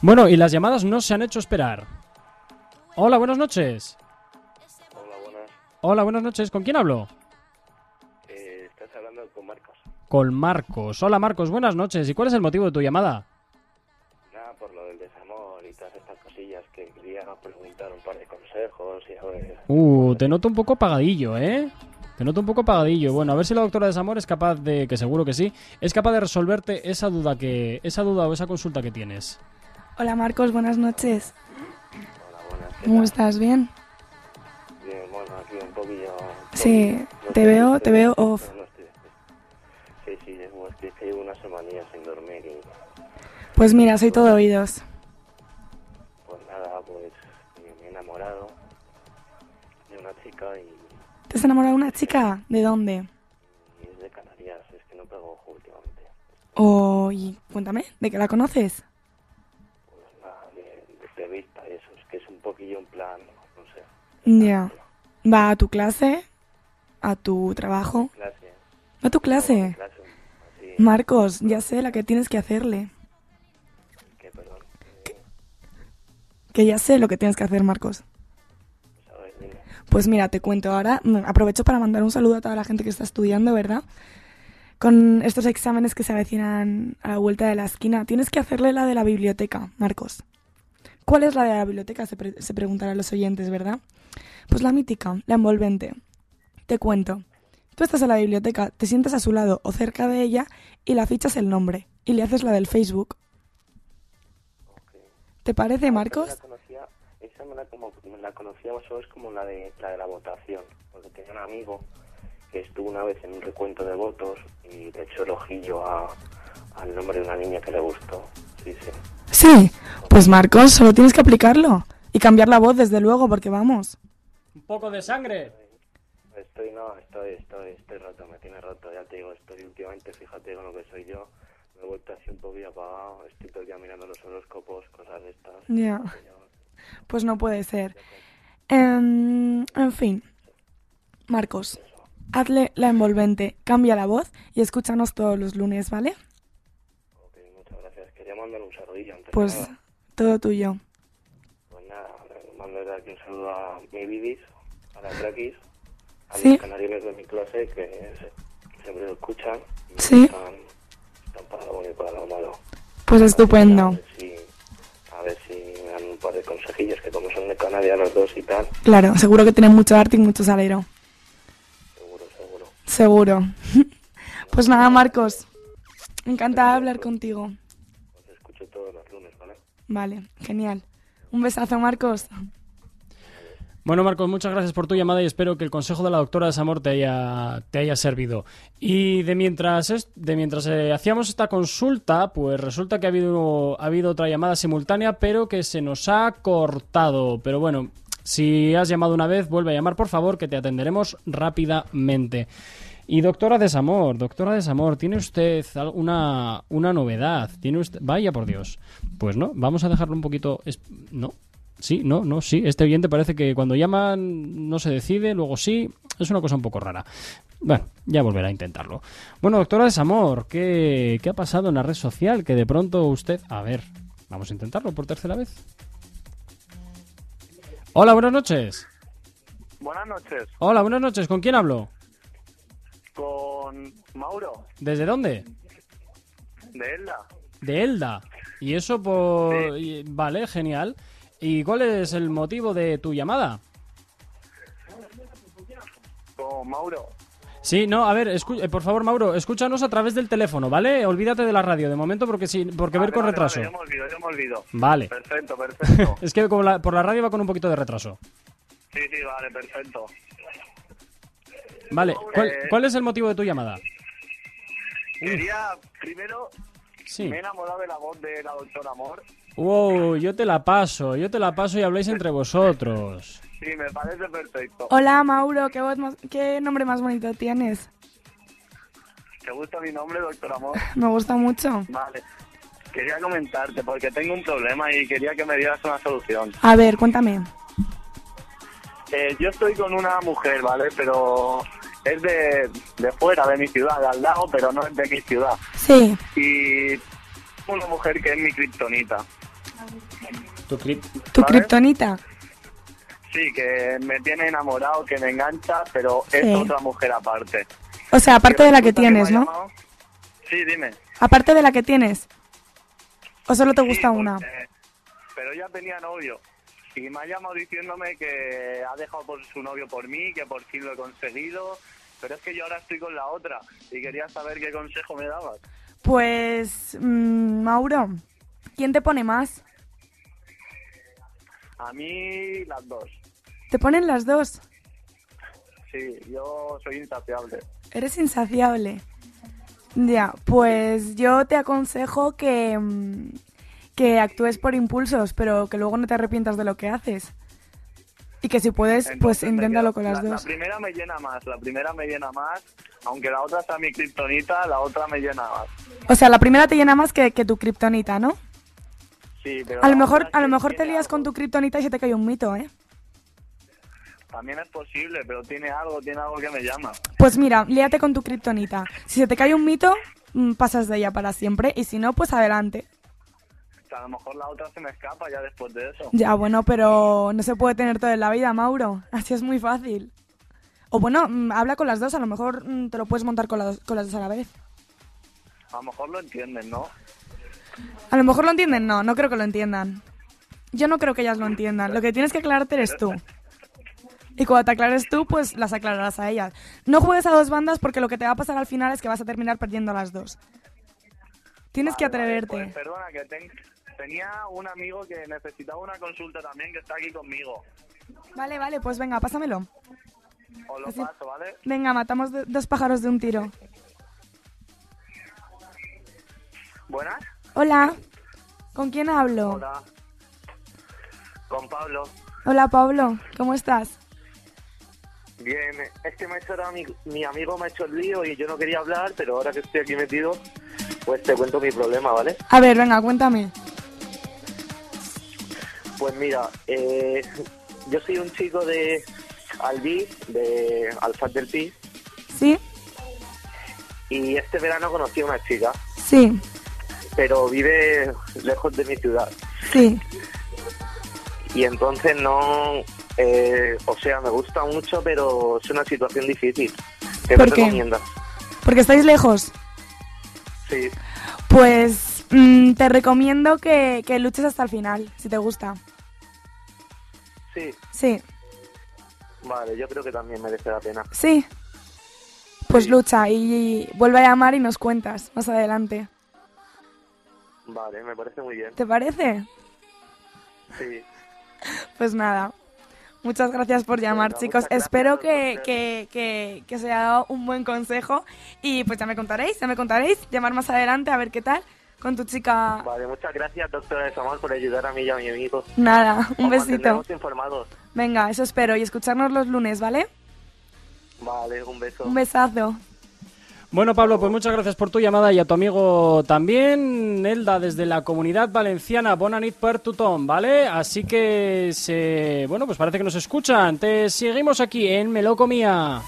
Bueno, y las llamadas no se han hecho esperar. Hola, buenas noches. Hola, buenas. Hola, buenas noches. ¿Con quién hablo? Eh, estás hablando con Marcos. Con Marcos. Hola, Marcos, buenas noches. ¿Y cuál es el motivo de tu llamada? Nada, por lo del desamor y todas estas cosillas que quería preguntar un par de consejos y a ver... Uh, te noto un poco apagadillo, ¿eh? Te noto un poco apagadillo. Bueno, a ver si la doctora de Zamor es capaz de, que seguro que sí, es capaz de resolverte esa duda que, esa duda o esa consulta que tienes. Hola Marcos, buenas noches. Hola, buenas. ¿qué ¿Cómo estás? ¿Bien? Bien, bueno, aquí un poquillo... Sí, no te veo- te veo off. no estoy- Sí, sí, llevo, es que llevo una semanilla sin dormir y Pues mira, soy todo oídos. pues nada, pues me he enamorado de una chica y, ¿Te has enamorado de una chica? ¿De dónde? es de Canarias. Es que no pego ojo últimamente. O, y cuéntame, ¿de qué la conoces? Poquillo en plan, no sé, Ya. ¿Va a tu clase? ¿A tu trabajo? clase. ¿A tu clase? Clase, Marcos, ya sé la que tienes que hacerle. que perdón. Que ya sé lo que tienes que hacer, Marcos. Dime. Pues mira, te cuento ahora. mm, Aprovecho para mandar un saludo a toda la gente que está estudiando, ¿verdad? Con estos exámenes que se avecinan a la vuelta de la esquina, tienes que hacerle la de la biblioteca, Marcos. ¿Cuál es la de la biblioteca? Se, pre- se preguntarán los oyentes, ¿verdad? Pues la mítica, la envolvente. Te cuento. Tú estás en la biblioteca, te sientas a su lado o cerca de ella y la fichas el nombre y le haces la del Facebook. ¿Te parece, Esa Marcos? la conocía, esa me la, como, me la conocía menos como la de, la de la votación. Porque tenía un amigo que estuvo una vez en un recuento de votos y le echó el ojillo a, al nombre de una niña que le gustó. Sí, sí. Sí, pues Marcos, solo tienes que aplicarlo. Y cambiar la voz, desde luego, porque vamos. Un poco de sangre. Estoy, no, estoy, estoy, estoy roto, me tiene roto, ya te digo, estoy últimamente, fíjate con lo que soy yo, me he vuelto así un poquillo apagado, estoy todo el día mirando los horóscopos, cosas de estas. Ya. Pues no puede ser. Em, en fin. Marcos, hazle la envolvente, cambia la voz y escúchanos todos los lunes, ¿vale? Mandar un saludillo antes Pues nada. todo tuyo. Pues nada, mando desde aquí un saludo a mi Bidis, a la Traquis, a Sí. los canarios de mi clase que, siempre lo escuchan y Sí. están, están para lo bueno y para lo malo. Pues estupendo. A ver si, a ver si me dan un par de consejillos que como son de Canarias los dos y tal, Claro, seguro que tienen mucho arte y mucho salero. seguro, seguro. Seguro. [laughs] Pues nada, Marcos. Encantada de hablar contigo. ¿Vale? Genial. Un besazo, Marcos. Bueno, Marcos, muchas gracias por tu llamada y espero que el consejo de la doctora de Samor te haya, te haya servido. Y de mientras, de mientras eh, hacíamos esta consulta, pues resulta que ha habido, ha habido otra llamada simultánea, pero que se nos ha cortado. Pero bueno, si has llamado una vez, vuelve a llamar, por favor, que te atenderemos rápidamente. Y doctora Desamor, doctora Desamor, ¿tiene usted al- una, novedad? ¿Tiene usted... Vaya por Dios. Pues no, vamos a dejarlo un poquito... No, sí, no, no, sí. Este oyente parece que cuando llaman no se decide, luego sí. Es una cosa un poco rara. Bueno, ya volverá a intentarlo. Bueno, doctora Desamor, ¿qué, ¿qué ha pasado en la red social? Que de pronto usted... A ver, vamos a intentarlo por tercera vez. Hola, buenas noches. Buenas noches, Hola, buenas noches. ¿Con quién hablo? Con Mauro, ¿Desde dónde? de Elda. De Elda. Y eso por... Vale, genial. ¿Y cuál es el motivo de tu llamada? Con Mauro. Sí, no, a ver, escu- eh, por favor, Mauro, escúchanos a través del teléfono, ¿vale? Olvídate de la radio de momento porque sí, porque ver con vale, retraso. Vale, yo me olvido, yo me olvido. Vale. Perfecto, perfecto. [laughs] Es que la- por la radio va con un poquito de retraso. sí, sí, vale, perfecto. Vale, ¿cuál, Eh, cuál es el motivo de tu llamada? Quería, primero, Sí. me he enamorado de la voz de la doctora Amor. Wow, yo te la paso, yo te la paso y habláis entre vosotros. Sí, me parece perfecto. Hola, Mauro, ¿qué, voz más- qué nombre más bonito tienes? ¿Te gusta mi nombre, doctor Amor? [laughs] Me gusta mucho. Vale. Quería comentarte porque tengo un problema y quería que me dieras una solución. A ver, cuéntame. Eh, yo estoy con una mujer, ¿vale? Pero es de, de fuera, de mi ciudad, de al lado, pero no es de mi ciudad. Sí. Y una mujer que es mi kriptonita. Tu clip. ¿Tu kriptonita? Sí, que me tiene enamorado, que me engancha, pero es Sí. otra mujer aparte. O sea, aparte de la que tienes, ¿no? llamado- Sí, dime. Aparte de la que tienes. ¿O solo te Sí, gusta una? porque- Pero ella tenía novio. Y me ha llamado diciéndome que ha dejado por su novio por mí, que por fin lo he conseguido. Pero es que yo ahora estoy con la otra y quería saber qué consejo me dabas. Pues, mm, Mauro, ¿quién te pone más? A mí las dos. ¿Te ponen las dos? Sí, yo soy insaciable. Eres insaciable. Ya, pues yo te aconsejo que, mm, que actúes por impulsos, pero que luego no te arrepientas de lo que haces. Y que si puedes, pues Entonces inténtalo quedo- con las la, La dos. primera me llena más, la primera me llena más. Aunque la otra sea mi kriptonita, la otra me llena más. O sea, la primera te llena más que, que tu kriptonita, ¿no? Sí, pero A lo mejor, a lo mejor te lías con tu kriptonita y se te cae un mito, ¿eh? También es posible, pero tiene algo, tiene algo que me llama. Pues mira, líate con tu kriptonita. Si se te cae un mito, mm, pasas de ella para siempre. Y si no, pues adelante. A lo mejor la otra se me escapa ya después de eso. Ya, bueno, pero no se puede tener todo en la vida, Mauro. Así es muy fácil. O bueno, mm, habla con las dos, a lo mejor mm, te lo puedes montar con, las- con las dos a la vez. A lo mejor lo entienden, ¿no? A lo mejor lo entienden, no, no creo que lo entiendan. Yo no creo que ellas lo entiendan. Lo que tienes que aclararte eres tú. Y cuando te aclares tú, pues las aclararás a ellas. No juegues a dos bandas porque lo que te va a pasar al final es que vas a terminar perdiendo a las dos. Tienes que Vale, vale, atreverte. pues perdona, que ten- tenía un amigo que necesitaba una consulta también que está aquí conmigo. Vale, vale, pues venga, pásamelo. Os lo Así- paso, ¿vale? Venga, matamos do- dos pájaros de un tiro. ¿Buenas? Hola, ¿con quién hablo? Hola. Con Pablo. Hola, Pablo, ¿cómo estás? Bien, es que me ha hecho ahora mi, mi amigo me ha hecho el lío y yo no quería hablar, pero ahora que estoy aquí metido, pues te cuento mi problema, ¿vale? A ver, venga, cuéntame. Pues mira, eh, yo soy un chico de Albi, de Alfaz del Pi, ¿Sí? y este verano conocí a una chica, Sí, pero vive lejos de mi ciudad. sí. Y entonces no, eh, o sea, me gusta mucho, pero es una situación difícil. ¿Qué ¿Por me qué? recomiendas? Porque estáis lejos. Sí, Pues mm, te recomiendo que, que luches hasta el final, si te gusta. sí, Sí, vale, yo creo que también merece la pena. sí. Pues lucha y vuelve a llamar y nos cuentas más adelante. Vale, me parece muy bien. ¿Te parece? Sí. [laughs] Pues nada. Muchas gracias por llamar, chicos. Espero que, que, que, que os haya dado un buen consejo. Y pues ya me contaréis, ya me contaréis. Llamar más adelante a ver qué tal con tu chica. Vale, muchas gracias, doctora de Samuel, por ayudar a mí y a mi amigo. Nada, un besito. informados. Venga, eso espero. Y escucharnos los lunes, ¿vale? Vale, un beso. Un besazo. Bueno, Pablo, pues muchas gracias por tu llamada y a tu amigo también, Elda, desde la comunidad valenciana, Bona nit per tothom, ¿vale? Así que, se... bueno, pues parece que nos escuchan. Te seguimos aquí en Melocomía.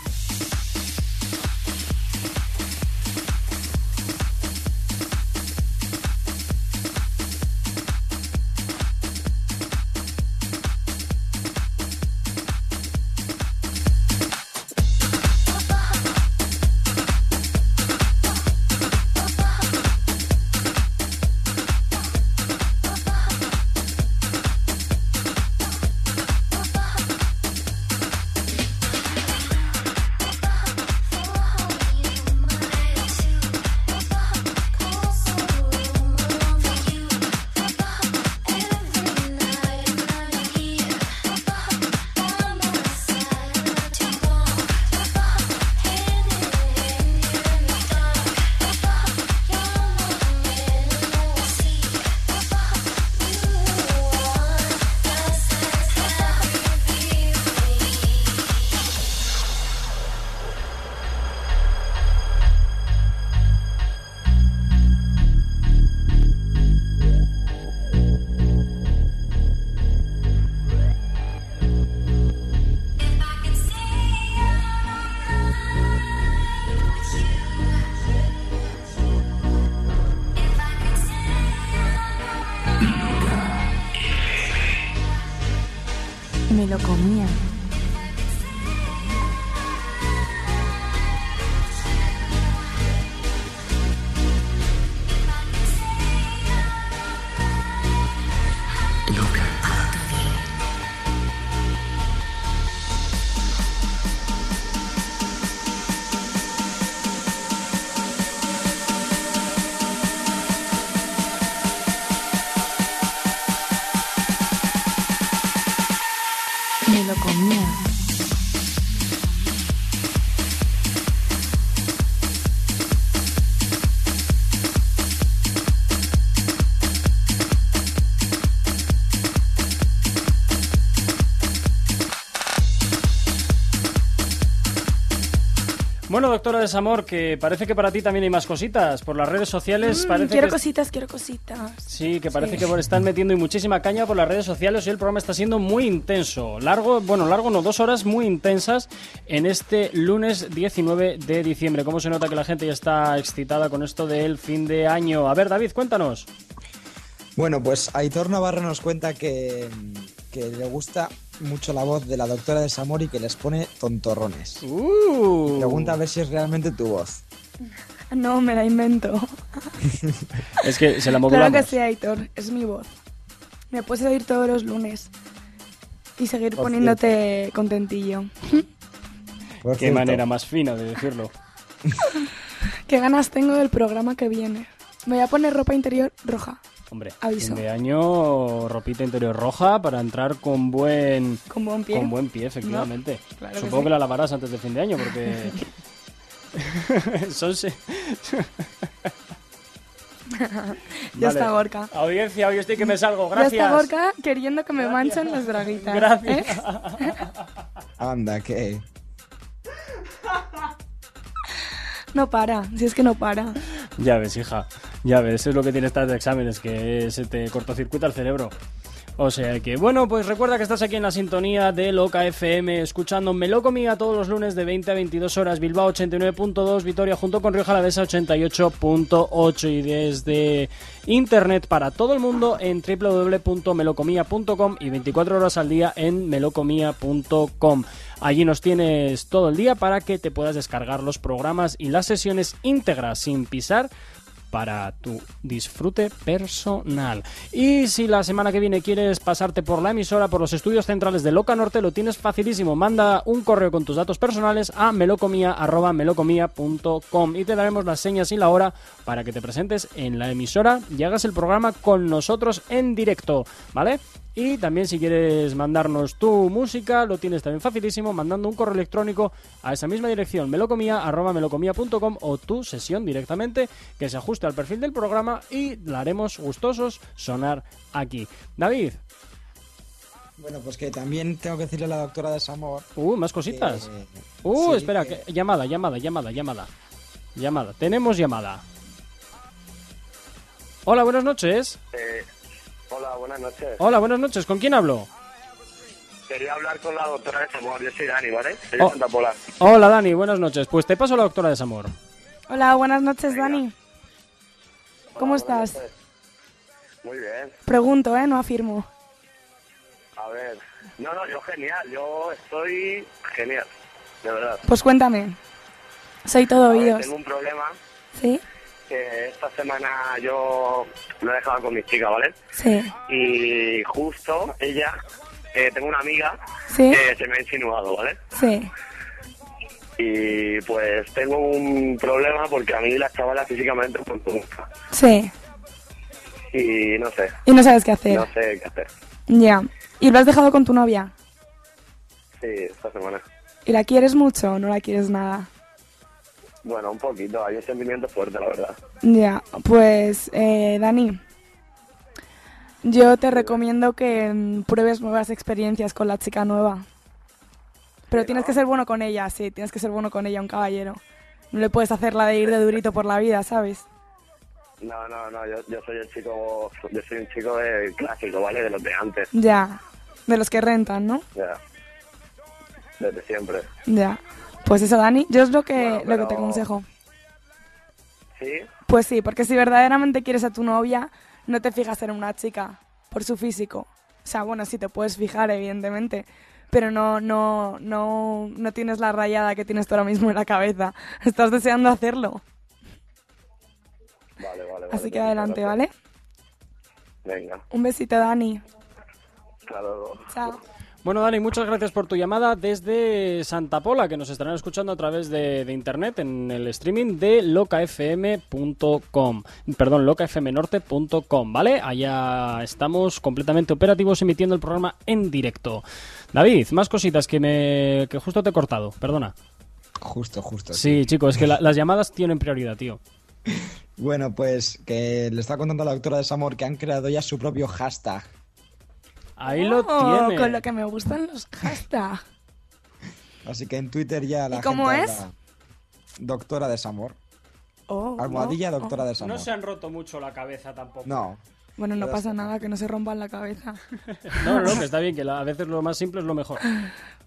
Bueno, doctora Desamor, que parece que para ti también hay más cositas. Por las redes sociales Mm, parece quiero que... cositas, quiero cositas. Sí, que parece Sí. que están metiendo y muchísima caña por las redes sociales y el programa está siendo muy intenso. Largo, bueno, largo no, dos horas muy intensas en este lunes 19 de diciembre. ¿Cómo se nota que la gente ya está excitada con esto del fin de año? A ver, David, cuéntanos. Bueno, pues Aitor Navarro nos cuenta que, que le gusta mucho la voz de la doctora de Samor y que les pone tontorrones. Uh. Pregunta a ver si es realmente tu voz. No, me la invento. Es que se la Claro modulamos. que sí, Aitor, es mi voz. Me puedes oír todos los lunes y seguir Por poniéndote contentillo. Por Qué cierto. manera más fina de decirlo. [laughs] Qué ganas tengo del programa que viene. Me voy a poner ropa interior roja. Hombre, Aviso. fin de año, ropita interior roja para entrar con buen... Con buen pie. Con buen pie, efectivamente. No, claro que Supongo sí. que, la lavarás antes de fin de año porque... [laughs] Son... se- [laughs] ya Vale. está Gorka. Audiencia, hoy estoy que me salgo. Ya Gracias. está Gorka queriendo que me manchen las braguitas. Gracias. ¿eh? [laughs] Anda, que. No para, si es que no para. Ya ves, hija. Ya ves, eso es lo que tiene estas de exámenes, que se te cortocircuita el cerebro. O sea que, bueno, pues recuerda que estás aquí en la sintonía de Loca FM, escuchando Melocomía todos los lunes de 20 a 22 horas, Bilbao 89.2, Vitoria junto con Rioja Alavesa 88.8 y desde internet para todo el mundo en www.melocomía.com y 24 horas al día en melocomía.com. Allí nos tienes todo el día para que te puedas descargar los programas y las sesiones íntegras sin pisar para tu disfrute personal. Y si la semana que viene quieres pasarte por la emisora, por los estudios centrales de Loca Norte, lo tienes facilísimo. Manda un correo con tus datos personales a melocomía.melocomía.com y te daremos las señas y la hora para que te presentes en la emisora y hagas el programa con nosotros en directo, ¿vale? Y también si quieres mandarnos tu música, lo tienes también facilísimo mandando un correo electrónico a esa misma dirección, melocomía.melocomía.com o tu sesión directamente que se ajuste al perfil del programa y la haremos gustosos sonar aquí. David, Bueno, pues que también tengo que decirle a la doctora de Samor. uh, más cositas. que- Uh, sí, espera, que- que- llamada, llamada, llamada, llamada. Llamada, tenemos llamada. Hola, buenas noches. Eh, hola, buenas noches. Hola, buenas noches. ¿Con quién hablo? Quería hablar con la doctora de Samor. Yo soy Dani, ¿vale? Soy Oh. Santa Pola. Hola, Dani, buenas noches. Pues te paso a la doctora de Samor. Hola, buenas noches, Dani. ¿Cómo estás? Muy bien. Pregunto, ¿eh? No afirmo. A ver. No, no, yo genial. Yo estoy genial. De verdad. Pues cuéntame. Soy todo A ver, oídos. tengo un problema ¿Sí? Que esta semana yo lo he dejado con mi chica, ¿vale? Sí. Y justo ella, eh, tengo una amiga ¿Sí? que se me ha insinuado, ¿vale? Sí. Y pues tengo un problema porque a mí la chavala físicamente pues, me gusta. Sí. Y no sé, Y no sabes qué hacer. no sé qué hacer. Ya. ¿Y lo has dejado con tu novia? Sí, esta semana. ¿Y la quieres mucho o no la quieres nada? Bueno, un poquito, hay un sentimiento fuerte, la verdad. Ya, pues eh, Dani, yo te recomiendo que mm, pruebes nuevas experiencias con la chica nueva. Pero tienes que ser bueno con ella, sí, tienes que ser bueno con ella, un caballero. No le puedes hacer la de ir de durito por la vida, ¿sabes? No, no, no, yo, yo soy el chico, yo soy un chico de clásico, ¿vale? De los de antes, Ya, de los que rentan, ¿no? ya. Desde siempre. Ya. Pues eso, Dani, yo es lo que, Bueno, lo que te aconsejo. ¿Sí? Pues sí, porque si verdaderamente quieres a tu novia, no te fijas en una chica por su físico. O sea, bueno, sí te puedes fijar, evidentemente, pero no, no, no, no tienes la rayada que tienes tú ahora mismo en la cabeza. [laughs] Estás deseando hacerlo. Vale, vale, vale. Así que adelante, gracias. ¿vale? Venga, Un besito, Dani. hasta luego. Chao. Bueno, Dani, muchas gracias por tu llamada desde Santa Pola, que nos estarán escuchando a través de, de internet en el streaming de locafm.com. Perdón, locafmnorte.com, ¿vale? Allá estamos completamente operativos emitiendo el programa en directo. David, más cositas que me que justo te he cortado, perdona. Justo, justo. Sí, chicos, es que la- [laughs] las llamadas tienen prioridad, tío. Bueno, pues que le está contando a la doctora de Samor que han creado ya su propio hashtag. Ahí lo Oh, tiene. Con lo que me gustan los hashtags. Así que en Twitter ya la ¿Y cómo gente es? habla- doctora desamor. Oh, Almohadilla, oh, doctora oh. desamor. No se han roto mucho la cabeza tampoco. No. Bueno, no pasa nada, que no se rompan la cabeza. [laughs] No, no, que está bien, que a veces lo más simple es lo mejor.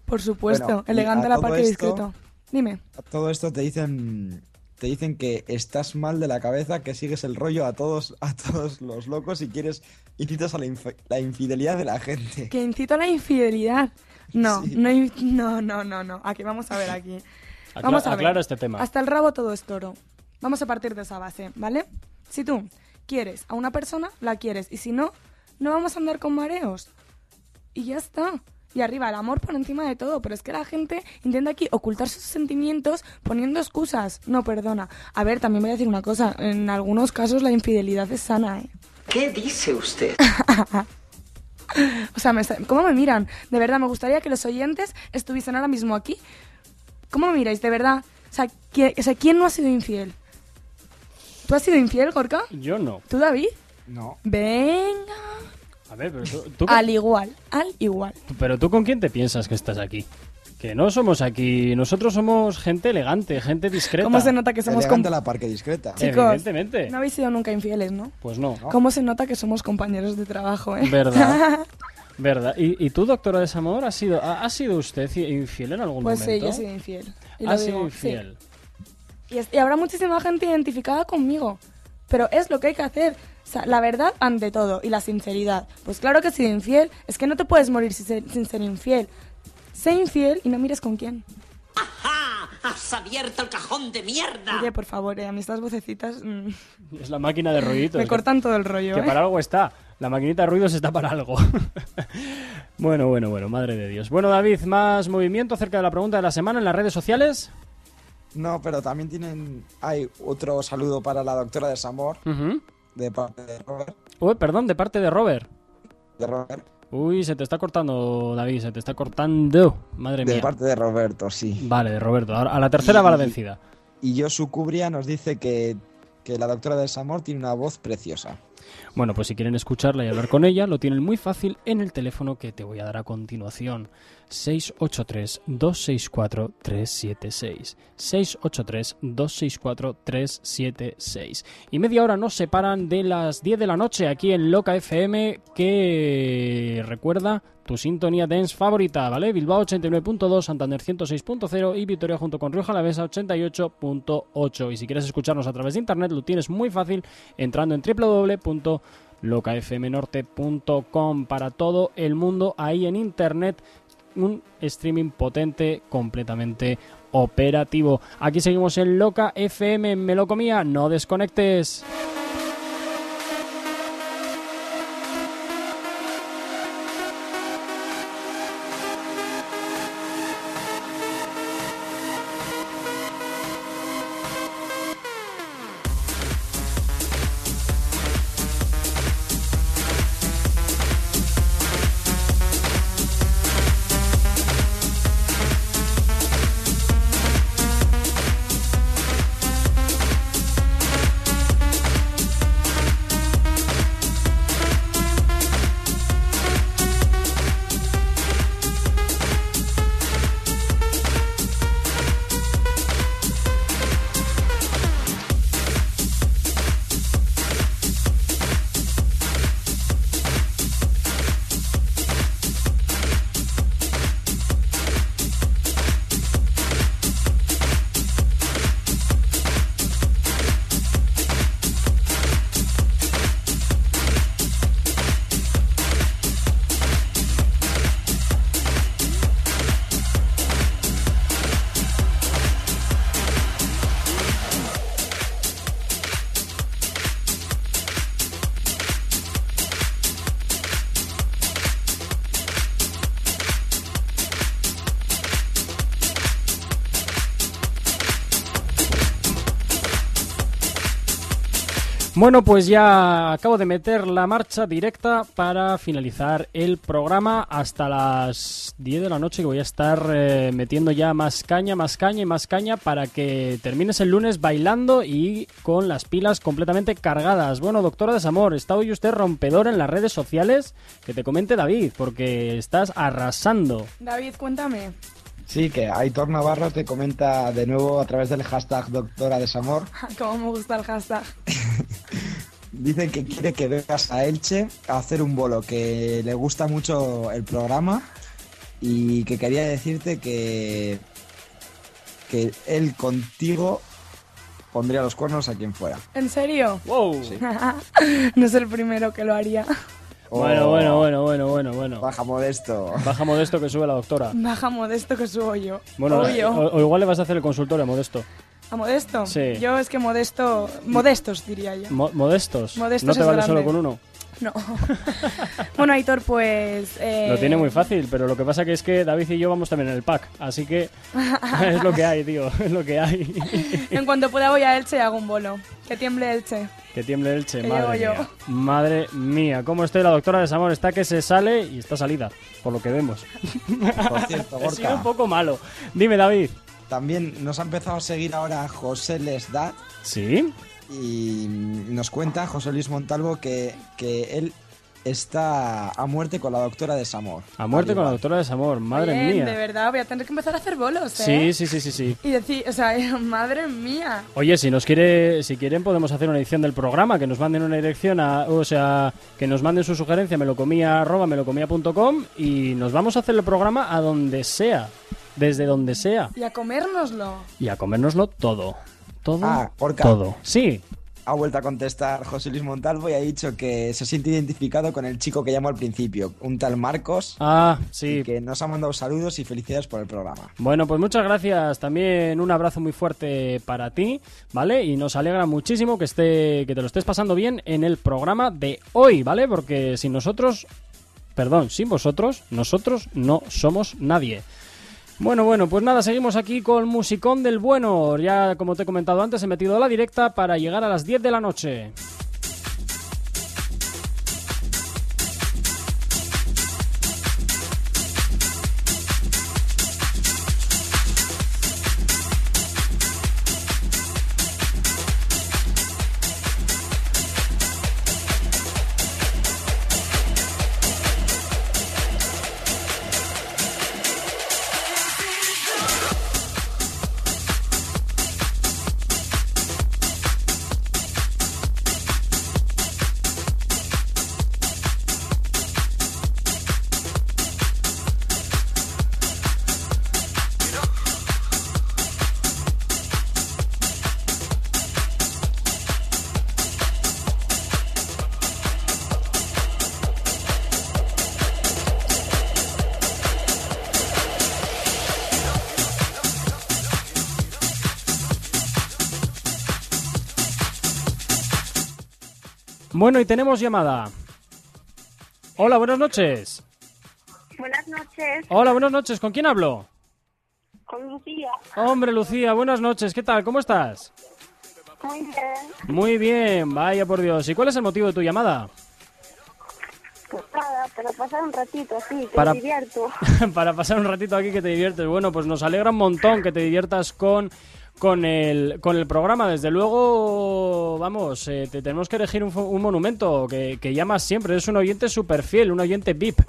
Por supuesto, Bueno, elegante la parte esto- discreto. Dime. A todo esto te dicen te dicen que estás mal de la cabeza, que sigues el rollo a todos a todos los locos y quieres incitas a la, inf- la infidelidad de la gente. Que incito a la infidelidad. No, Sí. no, no, no, no, no. Aquí vamos a ver aquí. [laughs] Acla- Vamos a ver. este tema. Hasta el rabo todo es toro. Vamos a partir de esa base, ¿vale? Si tú quieres a una persona, la quieres. Y si no, no vamos a andar con mareos. Y ya está. Y arriba, el amor por encima de todo. Pero es que la gente intenta aquí ocultar sus sentimientos poniendo excusas. No, perdona. A ver, también voy a decir una cosa. En algunos casos la infidelidad es sana, ¿eh? ¿Qué dice usted? [laughs] O sea, me ¿cómo me miran? De verdad, me gustaría que los oyentes estuviesen ahora mismo aquí. ¿Cómo me miráis? De verdad. O sea, ¿quién, o sea, ¿quién no ha sido infiel? ¿Tú has sido infiel, Gorka? Yo no. ¿Tú, David? No. Venga. A ver, pero tú, tú- Al igual, al igual. pero tú con quién te piensas que estás aquí? Que no somos aquí, nosotros somos gente elegante, gente discreta. ¿Cómo se nota que somos Elegante com- la parque discreta. Chicos, Evidentemente. no habéis sido nunca infieles, ¿no? Pues no. ¿Cómo se nota que somos compañeros de trabajo, eh? ¿Verdad? [laughs] ¿Verdad? ¿Y, y tú, doctora de Desamor, ha sido, ha, ha sido usted infiel en algún Pues sí, momento? yo he sido infiel. Y ha lo sido digo, sí. infiel. Y, es- y habrá muchísima gente identificada conmigo. Pero es lo que hay que hacer. La verdad ante todo y la sinceridad. Pues claro que sido infiel. Es que no te puedes morir sin ser, sin ser infiel. Sé infiel y no mires con quién. ¡Ajá! ¡Has abierto el cajón de mierda! Oye, por favor, eh, a mí estas vocecitas mm, Es la máquina de ruiditos. me que- cortan todo el rollo. Que ¿eh? para algo está. La maquinita de ruidos está para algo. [laughs] bueno, bueno, bueno, madre de Dios. Bueno, David, más movimiento acerca de la pregunta de la semana en las redes sociales. No, pero también tienen hay otro saludo para la doctora desamor Ujú. De parte de Robert. Uy, perdón, de parte de Robert. De Robert. Uy, se te está cortando, David, se te está cortando. Madre De mía. parte de Roberto, sí. Vale, de Roberto. A la tercera va la vencida. Y Josu Cubria nos dice que, que la doctora desamor tiene una voz preciosa. Bueno, pues si quieren escucharla y hablar con ella, lo tienen muy fácil en el teléfono que te voy a dar a continuación. 683-264-376. 683-264-376. Y media hora nos separan de las 10 de la noche aquí en Loca FM, que recuerda tu sintonía dance favorita, ¿vale? Bilbao 89.2, Santander 106.0 y Vitoria junto con Rioja Alavesa 88.8. Y si quieres escucharnos a través de internet, lo tienes muy fácil entrando en www.locafmnorte.com para todo el mundo ahí en internet. Un streaming potente, completamente operativo. Aquí seguimos en Loca FM, me lo comía, no desconectes. Bueno, pues ya acabo de meter la marcha directa para finalizar el programa hasta las 10 de la noche que voy a estar eh, metiendo ya más caña, más caña y más caña para que termines el lunes bailando y con las pilas completamente cargadas. Bueno, doctora Desamor, ¿está hoy usted rompedor en las redes sociales? Que te comente David, porque estás arrasando. David, cuéntame. Sí, que Aitor Navarro te comenta de nuevo a través del hashtag Doctora Desamor. [laughs] Como me gusta el hashtag. [laughs] Dice que quiere que vengas a Elche a hacer un bolo, que le gusta mucho el programa y que quería decirte que, que él contigo pondría los cuernos a quien fuera. ¿En serio? Wow. [laughs] no es el primero que lo haría. Bueno, Oh, bueno, bueno, bueno, bueno, bueno. Baja modesto. Baja modesto que sube la doctora. Baja modesto que subo yo. Bueno, Obvio. o, o igual le vas a hacer el consultorio a modesto. ¿A modesto? Sí. Yo es que modesto... Modestos, diría yo. Mo- modestos. Modestos no te es vale grande. solo con uno. [laughs] No. bueno, Aitor, pues... eh, Lo tiene muy fácil, pero lo que pasa que es que David y yo vamos también en el pack, así que es lo que hay, tío, es lo que hay. [laughs] En cuanto pueda voy a Elche y hago un bolo. Que tiemble Elche. que tiemble Elche, Que madre yo. mía. Madre mía, ¿cómo estoy la doctora de Samor? Está que se sale y está salida, por lo que vemos. [laughs] Por cierto, un poco malo. Dime, David. también nos ha empezado a seguir ahora José Lesdat ¿Sí? Y nos cuenta José Luis Montalvo que, que él está a muerte con la doctora Desamor. A muerte con la doctora de Samor, madre Bien, mía. de verdad, voy a tener que empezar a hacer bolos, ¿eh? Sí, sí, sí, sí, sí. Y decir, o sea, [laughs] madre mía. Oye, si nos quiere, si quieren podemos hacer una edición del programa, que nos manden una dirección a, o sea, que nos manden su sugerencia, me lo comía arroba melocomía.com y nos vamos a hacer el programa a donde sea, desde donde sea Y a comérnoslo. y a comérnoslo todo, todo, Ah, todo. Sí, Ha vuelto a contestar José Luis Montalvo y ha dicho que se siente identificado con el chico que llamó al principio, un tal Marcos, ah, y sí. que nos ha mandado saludos y felicidades por el programa. Bueno, pues muchas gracias. También un abrazo muy fuerte para ti, ¿vale? Y nos alegra muchísimo que esté, que te lo estés pasando bien en el programa de hoy, ¿vale? Porque sin nosotros, perdón, sin vosotros, nosotros no somos nadie. Bueno, bueno, pues nada, seguimos aquí con Musicón del Bueno. Ya, como te he comentado antes, he metido la directa para llegar a las 10 de la noche. Bueno, y tenemos llamada. Hola, buenas noches. Buenas noches, Hola, buenas noches. ¿Con quién hablo? con Lucía. Hombre, Lucía, buenas noches. ¿Qué tal? ¿Cómo estás? Muy bien. Muy bien, vaya por Dios. ¿Y cuál es el motivo de tu llamada? Pues nada, para pasar un ratito así, que Para- me divierto. [laughs] Para pasar un ratito aquí que te diviertes. Bueno, pues nos alegra un montón que te diviertas con, con, el, con el programa. Desde luego, vamos, eh, te tenemos que elegir un, monumento que, que llamas siempre. Es un oyente súper fiel, un oyente VIP.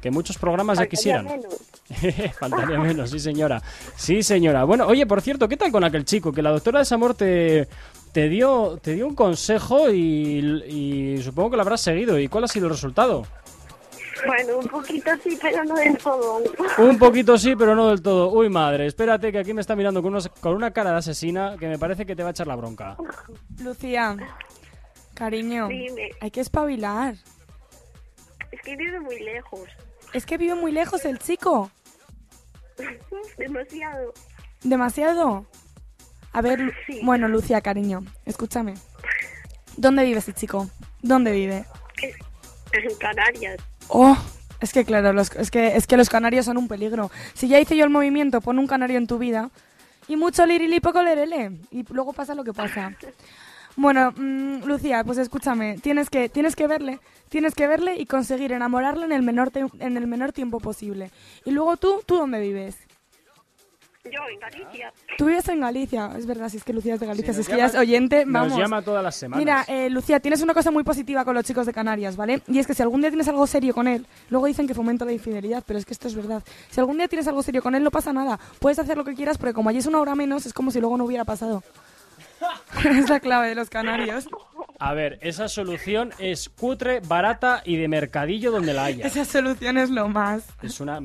Que muchos programas ya Faltaría quisieran. menos. [laughs] Faltaría menos, sí señora. Sí señora. Bueno, oye, por cierto, ¿qué tal con aquel chico? Que la doctora de Samor te, te, dio, te dio un consejo y, y supongo que lo habrás seguido. ¿Y cuál ha sido el resultado? Bueno, un poquito sí, pero no del todo. Un poquito sí, pero no del todo. Uy, madre, espérate que aquí me está mirando con, unos- con una cara de asesina que me parece que te va a echar la bronca. Lucía, cariño, Dime. hay que espabilar. Es que vive muy lejos. Es que vive muy lejos el chico. [laughs] Demasiado. ¿Demasiado? A ver, Sí. bueno, Lucía, cariño, escúchame. ¿Dónde vive ese chico? ¿Dónde vive? En Canarias. Oh, es que claro, los, es, que, es que los canarios son un peligro. Si ya hice yo el movimiento, pon un canario en tu vida. Y mucho lirili, poco lerele. Y luego pasa lo que pasa. Bueno, mm, Lucía, pues escúchame, tienes que, tienes que verle, tienes que verle y conseguir enamorarle en el menor en el menor tiempo posible. Y luego tú, ¿tú dónde vives? Yo en Galicia. Tú vives en Galicia, es verdad, si es que Lucía es de Galicia, si nos es que ya es llama- oyente, nos vamos. llama todas las semanas. Mira, eh, Lucía, tienes una cosa muy positiva con los chicos de Canarias, ¿vale? Y es que si algún día tienes algo serio con él, luego dicen que fomenta la infidelidad, pero es que esto es verdad. Si algún día tienes algo serio con él, no pasa nada. Puedes hacer lo que quieras, porque como allí es una hora menos, es como si luego no hubiera pasado. [laughs] es la clave de los canarios. A ver, esa solución es cutre, barata y de mercadillo donde la haya. Esa solución es lo más. Es una...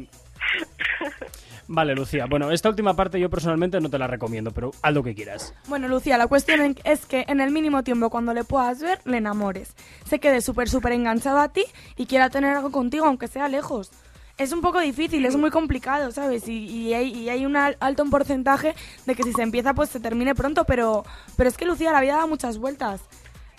Vale, Lucía. Bueno, esta última parte yo personalmente no te la recomiendo, pero haz lo que quieras. Bueno, Lucía, la cuestión es que en el mínimo tiempo cuando le puedas ver, le enamores. Se quede súper, súper enganchado a ti y quiera tener algo contigo, aunque sea lejos. Es un poco difícil, es muy complicado, ¿sabes? Y, hay, un al- alto porcentaje de que si se empieza, pues se termine pronto, pero, pero es que, Lucía, la vida da muchas vueltas.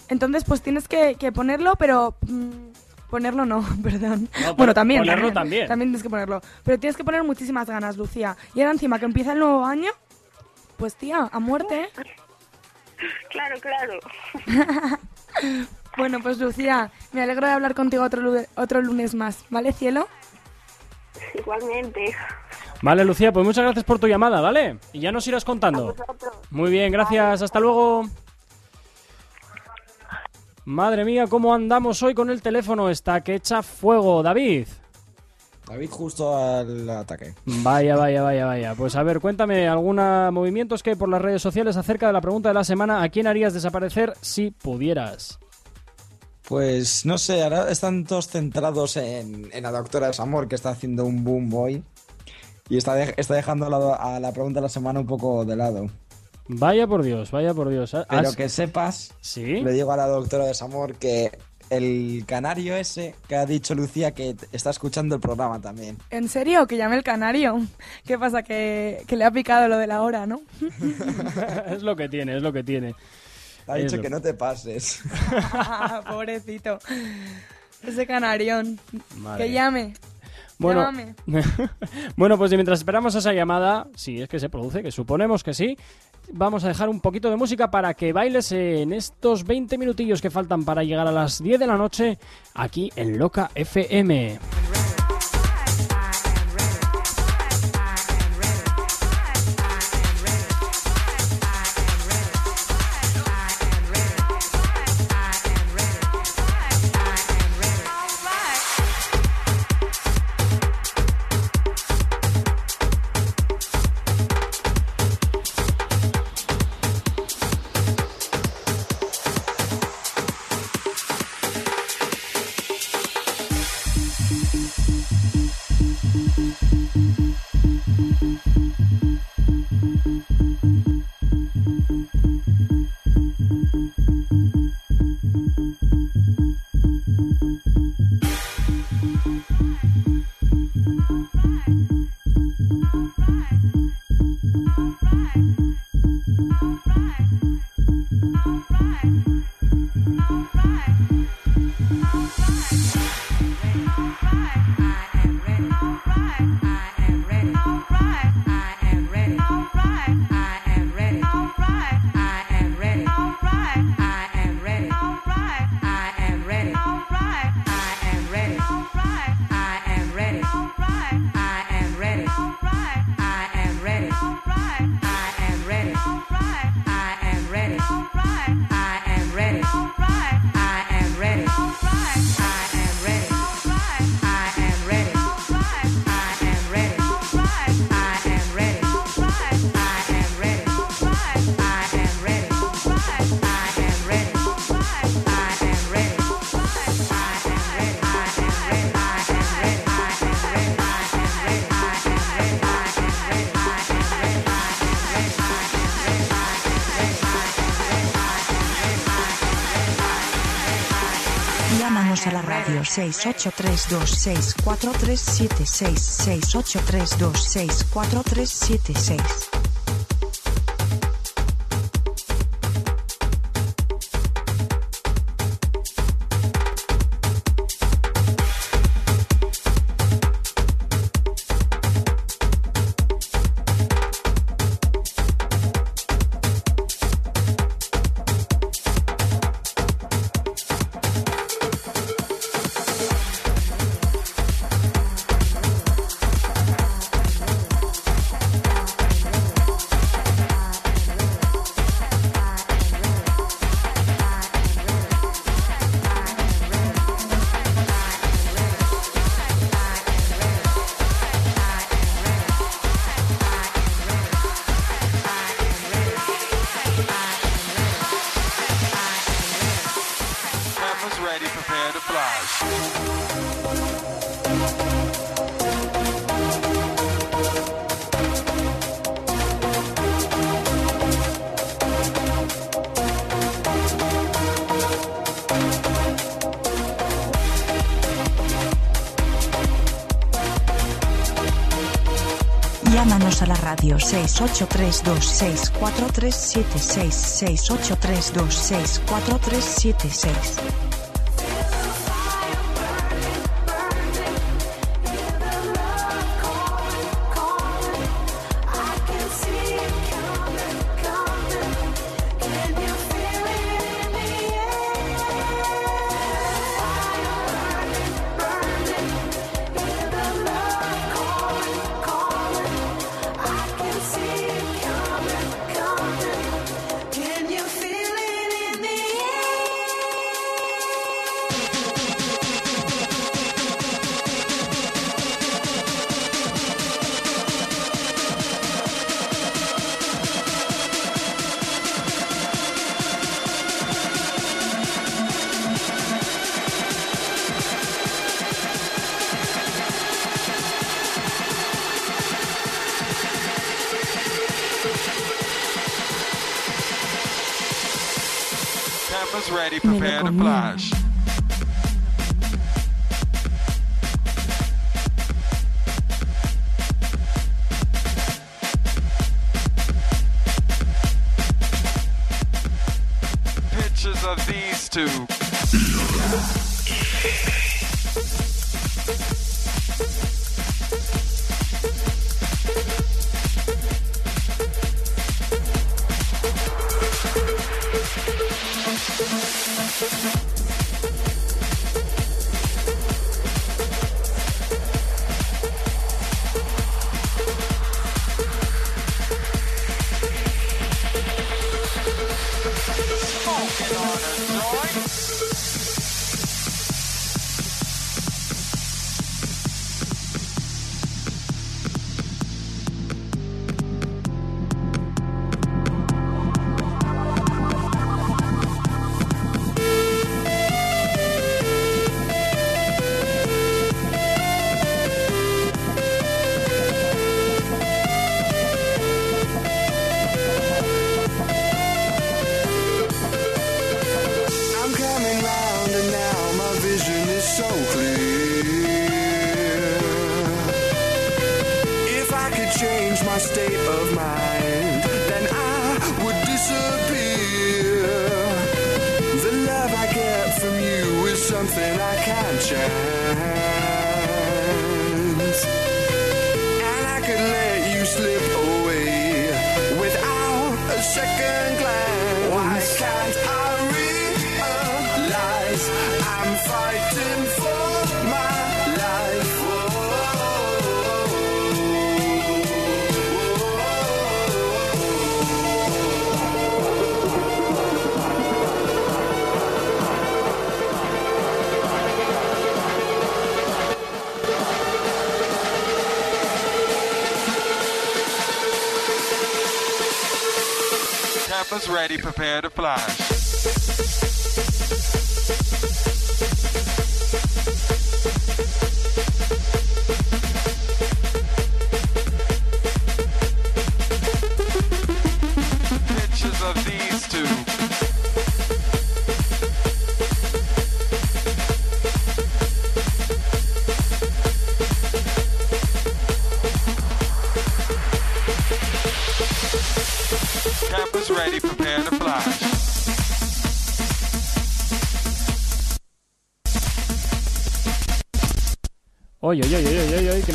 Entonces, pues tienes que, que ponerlo, pero... mm, ponerlo no, [laughs] perdón. No, bueno, también. ponerlo también. También tienes que ponerlo. Pero tienes que poner muchísimas ganas, Lucía. Y ahora encima que empieza el nuevo año, pues tía, a muerte. ¿eh? [laughs] Claro, claro. [laughs] Bueno, pues Lucía, me alegro de hablar contigo otro, otro lunes más, ¿vale, cielo? Igualmente. Vale, Lucía, pues muchas gracias por tu llamada, ¿vale? Y ya nos irás contando. Muy bien, gracias. Hasta luego. Madre mía, ¿cómo andamos hoy con el teléfono? Está que echa fuego, David. David justo al ataque. Vaya, vaya, vaya, vaya. Pues a ver, cuéntame algunos movimientos que hay por las redes sociales acerca de la pregunta de la semana. ¿A quién harías desaparecer si pudieras? Pues no sé, ahora están todos centrados en, en la doctora Samor, que está haciendo un boom hoy. Y está, de- está dejando a la, a la pregunta de la semana un poco de lado. Vaya por Dios, vaya por Dios. ¿Has- Pero que sepas, ¿Sí? le digo a la doctora de Samor que el canario ese que ha dicho Lucía que está escuchando el programa también. ¿En serio? Que llame el canario. ¿Qué pasa? Que, que le ha picado lo de la hora, ¿no? [laughs] es lo que tiene, es lo que tiene. Ha dicho lo- que no te pases. [laughs] Pobrecito. Ese canarión. Madre. Que llame. Bueno, [laughs] bueno, pues mientras esperamos esa llamada, si es que se produce, que suponemos que sí, vamos a dejar un poquito de música para que bailes en estos 20 minutillos que faltan para llegar a las 10 de la noche aquí en Loca FM. Seis ocho tres dos seis, cuatro tres, siete, seis, seis, ocho tres dos seis, cuatro tres, siete, seis. 6832643766832643776 to.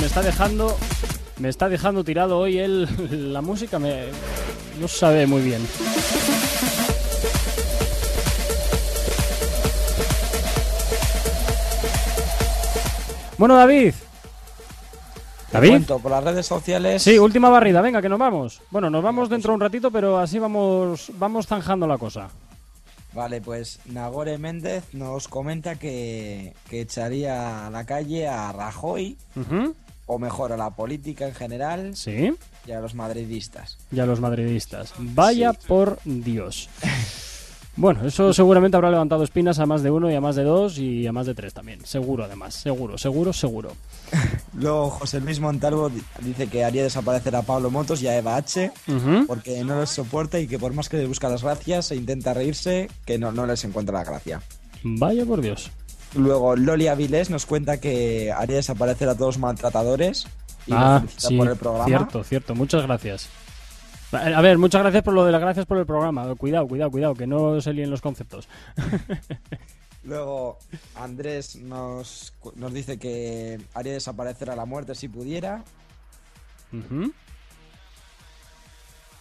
Está dejando. Me está dejando tirado hoy el, [laughs] la música, me, no sabe muy bien. Bueno, David. David. cuento, por las redes sociales. Sí, última barrida, venga, que nos vamos. Bueno, nos vamos dentro de un ratito, pero así vamos, vamos zanjando la cosa. Vale, pues Nagore Méndez nos comenta que, que echaría a la calle a Rajoy, o mejor, a la política en general Sí, y a los madridistas. ya los madridistas. Vaya por Dios. Bueno, eso seguramente habrá levantado espinas a más de uno y a más de dos y a más de tres también. Seguro, además. Seguro, seguro, seguro. [laughs] Luego José Luis Montalvo di- dice que haría desaparecer a Pablo Motos y a Eva H. Porque no les soporta y que por más que le busca las gracias e intenta reírse, que no, no les encuentra la gracia. Vaya por Dios. Luego Loli Avilés nos cuenta que haría desaparecer a todos los maltratadores y ah, sí, por el programa. cierto, cierto. Muchas gracias. A ver, muchas gracias por lo de las gracias por el programa. Cuidado, cuidado, cuidado, que no se líen los conceptos. [laughs] Luego Andrés nos, dice que haría desaparecer a la muerte si pudiera.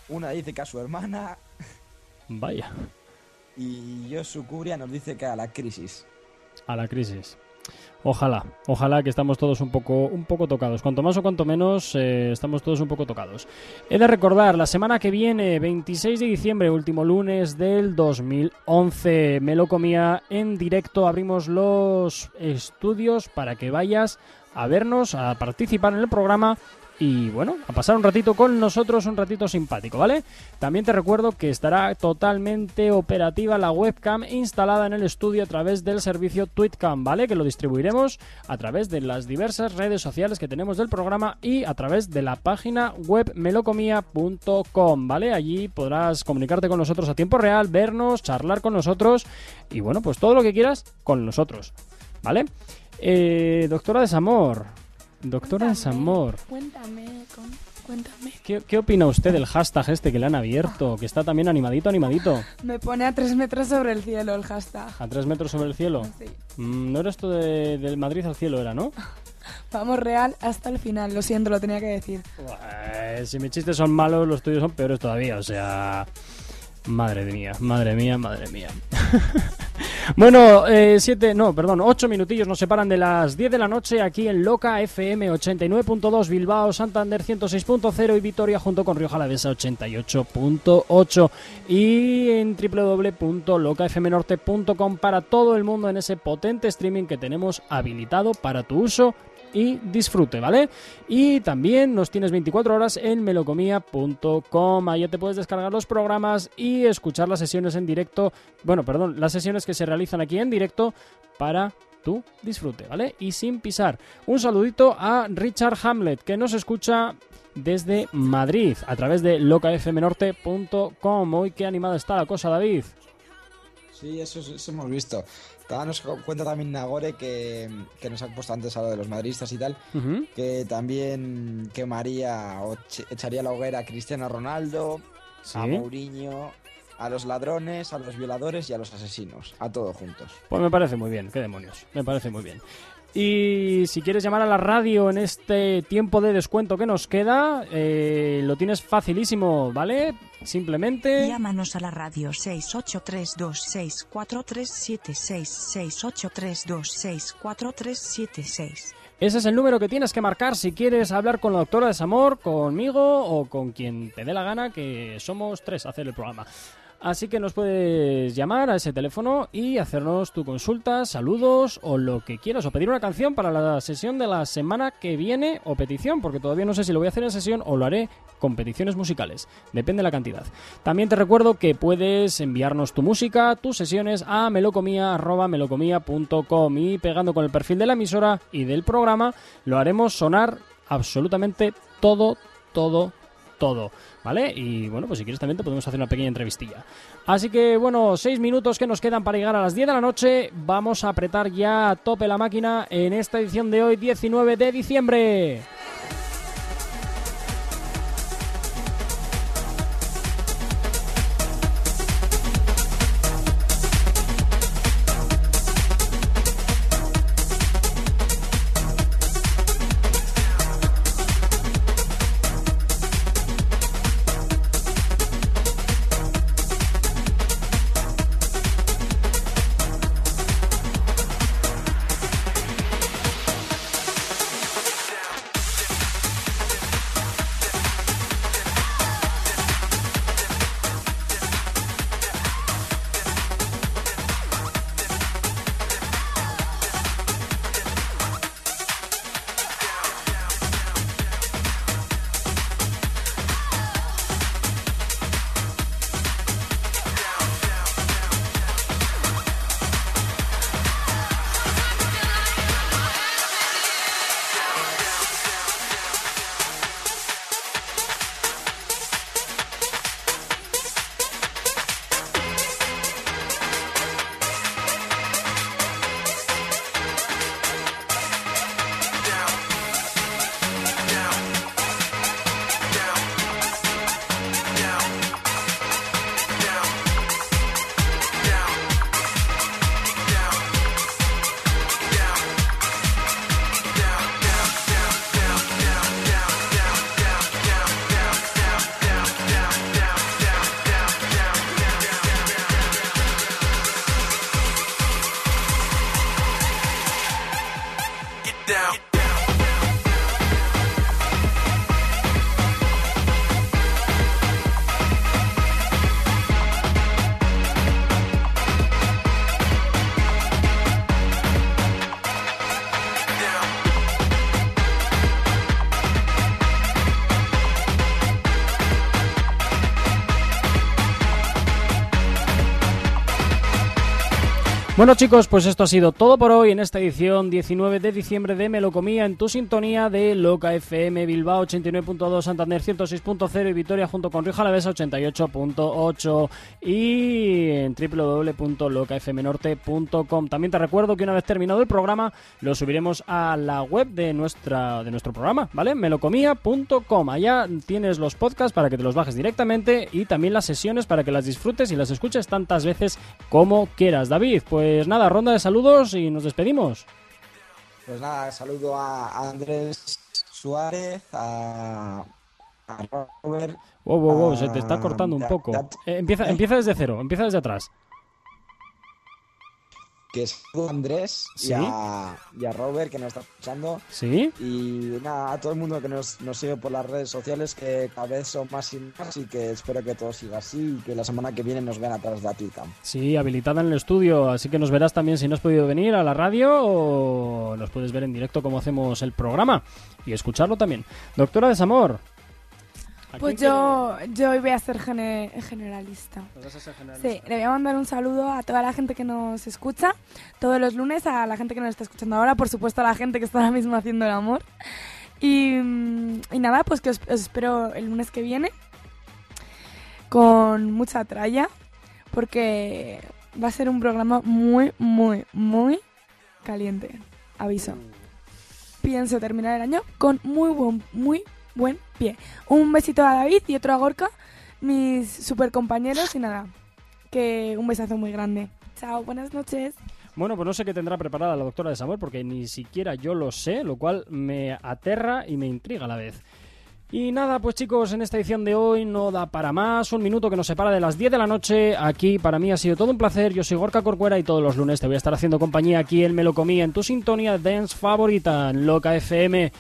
Una dice que a su hermana. Vaya, Y Josu Curia nos dice que a la crisis. A la crisis. Ojalá, ojalá que estamos todos un poco, un poco tocados. Cuanto más o cuanto menos, eh, estamos todos un poco tocados. He de recordar, la semana que viene, 26 de diciembre, último lunes del 2011, me lo comía en directo. Abrimos los estudios para que vayas a vernos, a participar en el programa y bueno, a pasar un ratito con nosotros, un ratito simpático, ¿vale? También te recuerdo que estará totalmente operativa la webcam instalada en el estudio a través del servicio TweetCam, ¿vale? Que lo distribuiremos a través de las diversas redes sociales que tenemos del programa y a través de la página web melocomia.com, ¿vale? Allí podrás comunicarte con nosotros a tiempo real, vernos, charlar con nosotros y bueno, pues todo lo que quieras con nosotros, ¿vale? Eh, doctora Desamor, doctora. Cuéntame, con- cuéntame. ¿Qué, qué opina usted del hashtag este que le han abierto? Que está también animadito, animadito. Me pone a tres metros sobre el cielo el hashtag. A tres metros sobre el cielo. Sí. Mm, no era esto de, del Madrid al cielo, era, ¿no? [laughs] Vamos real hasta el final, lo siento, lo tenía que decir. Eh, si mis chistes son malos, los tuyos son peores todavía. O sea, madre mía, madre mía, madre mía. [laughs] bueno, eh, siete, no, perdón, ocho minutillos nos separan de las 10 de la noche aquí en Loca FM 89.2, Bilbao, Santander 106.0 y Vitoria junto con Rioja Alavesa 88.8 y en www.locafmnorte.com para todo el mundo en ese potente streaming que tenemos habilitado para tu uso y disfrute, ¿vale? Y también nos tienes 24 horas en melocomía.com. Ahí te puedes descargar los programas y escuchar las sesiones en directo. Bueno, perdón, las sesiones que se realizan aquí en directo para tu disfrute, ¿vale? Y sin pisar. Un saludito a Richard Hamlet, que nos escucha desde Madrid a través de locafmnorte.com. Hoy qué animada está la cosa, David. Sí, eso, eso hemos visto. Cu- cuenta también Nagore que, que nos ha puesto antes a lo de los madridistas y tal, que también quemaría o echaría a la hoguera a Cristiano Ronaldo, a. Mourinho, a los ladrones, a los violadores y a los asesinos, a todos juntos. Pues me parece muy bien, qué demonios, me parece muy bien. Y si quieres llamar a la radio en este tiempo de descuento que nos queda, eh, lo tienes facilísimo, ¿vale? Simplemente... Llámanos a la radio 683264377 683264377. Ese es el número que tienes que marcar si quieres hablar con la doctora de Samor, conmigo o con quien te dé la gana, que somos tres a hacer el programa. Así que nos puedes llamar a ese teléfono y hacernos tu consulta, saludos o lo que quieras, o pedir una canción para la sesión de la semana que viene o petición, porque todavía no sé si lo voy a hacer en sesión o lo haré con peticiones musicales. Depende de la cantidad. También te recuerdo que puedes enviarnos tu música, tus sesiones a melocomía.melocomía.com y pegando con el perfil de la emisora y del programa lo haremos sonar absolutamente todo, todo, todo, ¿vale? Y bueno, pues si quieres también te podemos hacer una pequeña entrevistilla. Así que bueno, seis minutos que nos quedan para llegar a las 10 de la noche. Vamos a apretar ya a tope la máquina en esta edición de hoy, 19 de diciembre. Bueno chicos, pues esto ha sido todo por hoy en esta edición 19 de diciembre de Melocomía en tu sintonía de Loca FM Bilbao 89.2, Santander 106.0 y Vitoria junto con Rioja Alavesa 88.8 y en www.locafmnorte.com. También te recuerdo que una vez terminado el programa lo subiremos a la web de nuestra de nuestro programa, ¿vale? melocomía.com. Allá tienes los podcasts para que te los bajes directamente y también las sesiones para que las disfrutes y las escuches tantas veces como quieras. David, pues nada, ronda de saludos y nos despedimos. Pues nada, saludo a Andrés Suárez, a, a Robert. Wow, wow, wow, se te está cortando un poco. Eh, empieza, empieza desde cero, empieza desde atrás. Que es a Andrés Sí. y, a, y a Robert que nos está escuchando. ¿Sí? Y nada, a todo el mundo que nos, nos sigue por las redes sociales, que cada vez son más y más y que espero que todo siga así y que la semana que viene nos vean a través de Twitcam. Sí, habilitada en el estudio, así que nos verás también si no has podido venir a la radio o nos puedes ver en directo como hacemos el programa y escucharlo también. Doctora Desamor. ¿A Pues yo, yo hoy voy a ser gene- generalista. vas a ser generalista? Sí, le voy a mandar un saludo a toda la gente que nos escucha todos los lunes, a la gente que nos está escuchando ahora, por supuesto a la gente que está ahora mismo haciendo el amor. Y, mm, y nada, pues que os, os espero el lunes que viene con mucha tralla, porque va a ser un programa muy, muy, muy caliente. Aviso. Pienso terminar el año con muy buen, muy buen pie. Un besito a David y otro a Gorka, mis super compañeros y nada, que un besazo muy grande. Chao, buenas noches. Bueno, pues no sé qué tendrá preparada la doctora Desamor porque ni siquiera yo lo sé, lo cual me aterra y me intriga a la vez. Y nada, pues chicos, en esta edición de hoy no da para más. Un minuto que nos separa de las 10 de la noche. Aquí para mí ha sido todo un placer. Yo soy Gorka Corcuera y todos los lunes te voy a estar haciendo compañía aquí en Melocomía, en tu sintonía dance favorita, en Loca FM.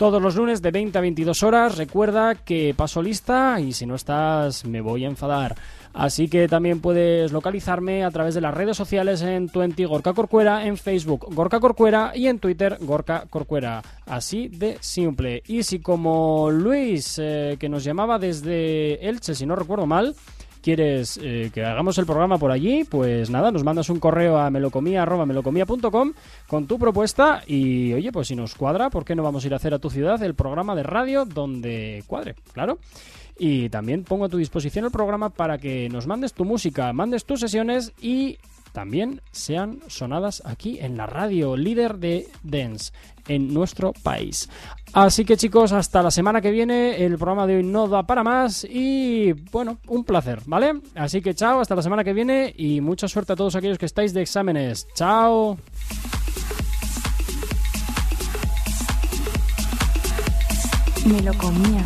Todos los lunes de 20 a 22 horas. Recuerda que paso lista y si no estás me voy a enfadar. Así que también puedes localizarme a través de las redes sociales en Twenty Gorka Corcuera, en Facebook Gorka Corcuera y en Twitter Gorka Corcuera. Así de simple. Y si como Luis, eh, que nos llamaba desde Elche, si no recuerdo mal, quieres eh, que hagamos el programa por allí, pues nada, nos mandas un correo a melocomía.melocomía.com con tu propuesta y oye, pues si nos cuadra, ¿por qué no vamos a ir a hacer a tu ciudad el programa de radio donde cuadre? Claro. Y también pongo a tu disposición el programa para que nos mandes tu música, mandes tus sesiones y también sean sonadas aquí en la radio líder de dance en nuestro país. Así que chicos, hasta la semana que viene. El programa de hoy no da para más y bueno, un placer, ¿vale? Así que chao, hasta la semana que viene y mucha suerte a todos aquellos que estáis de exámenes. Chao. Me lo comía.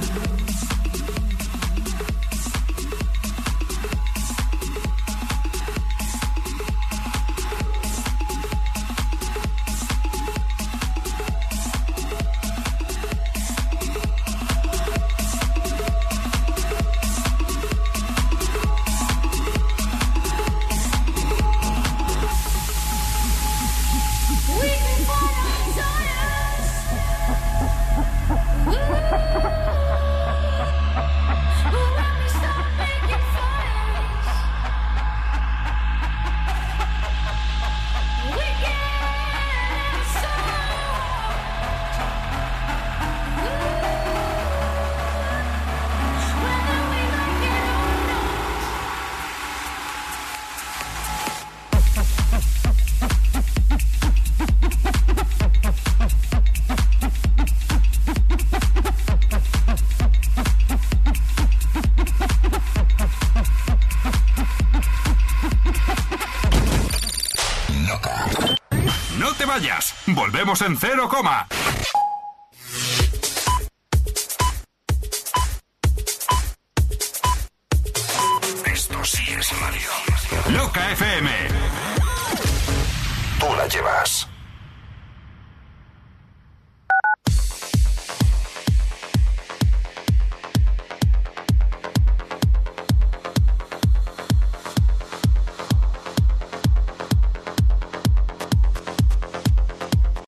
En cero coma.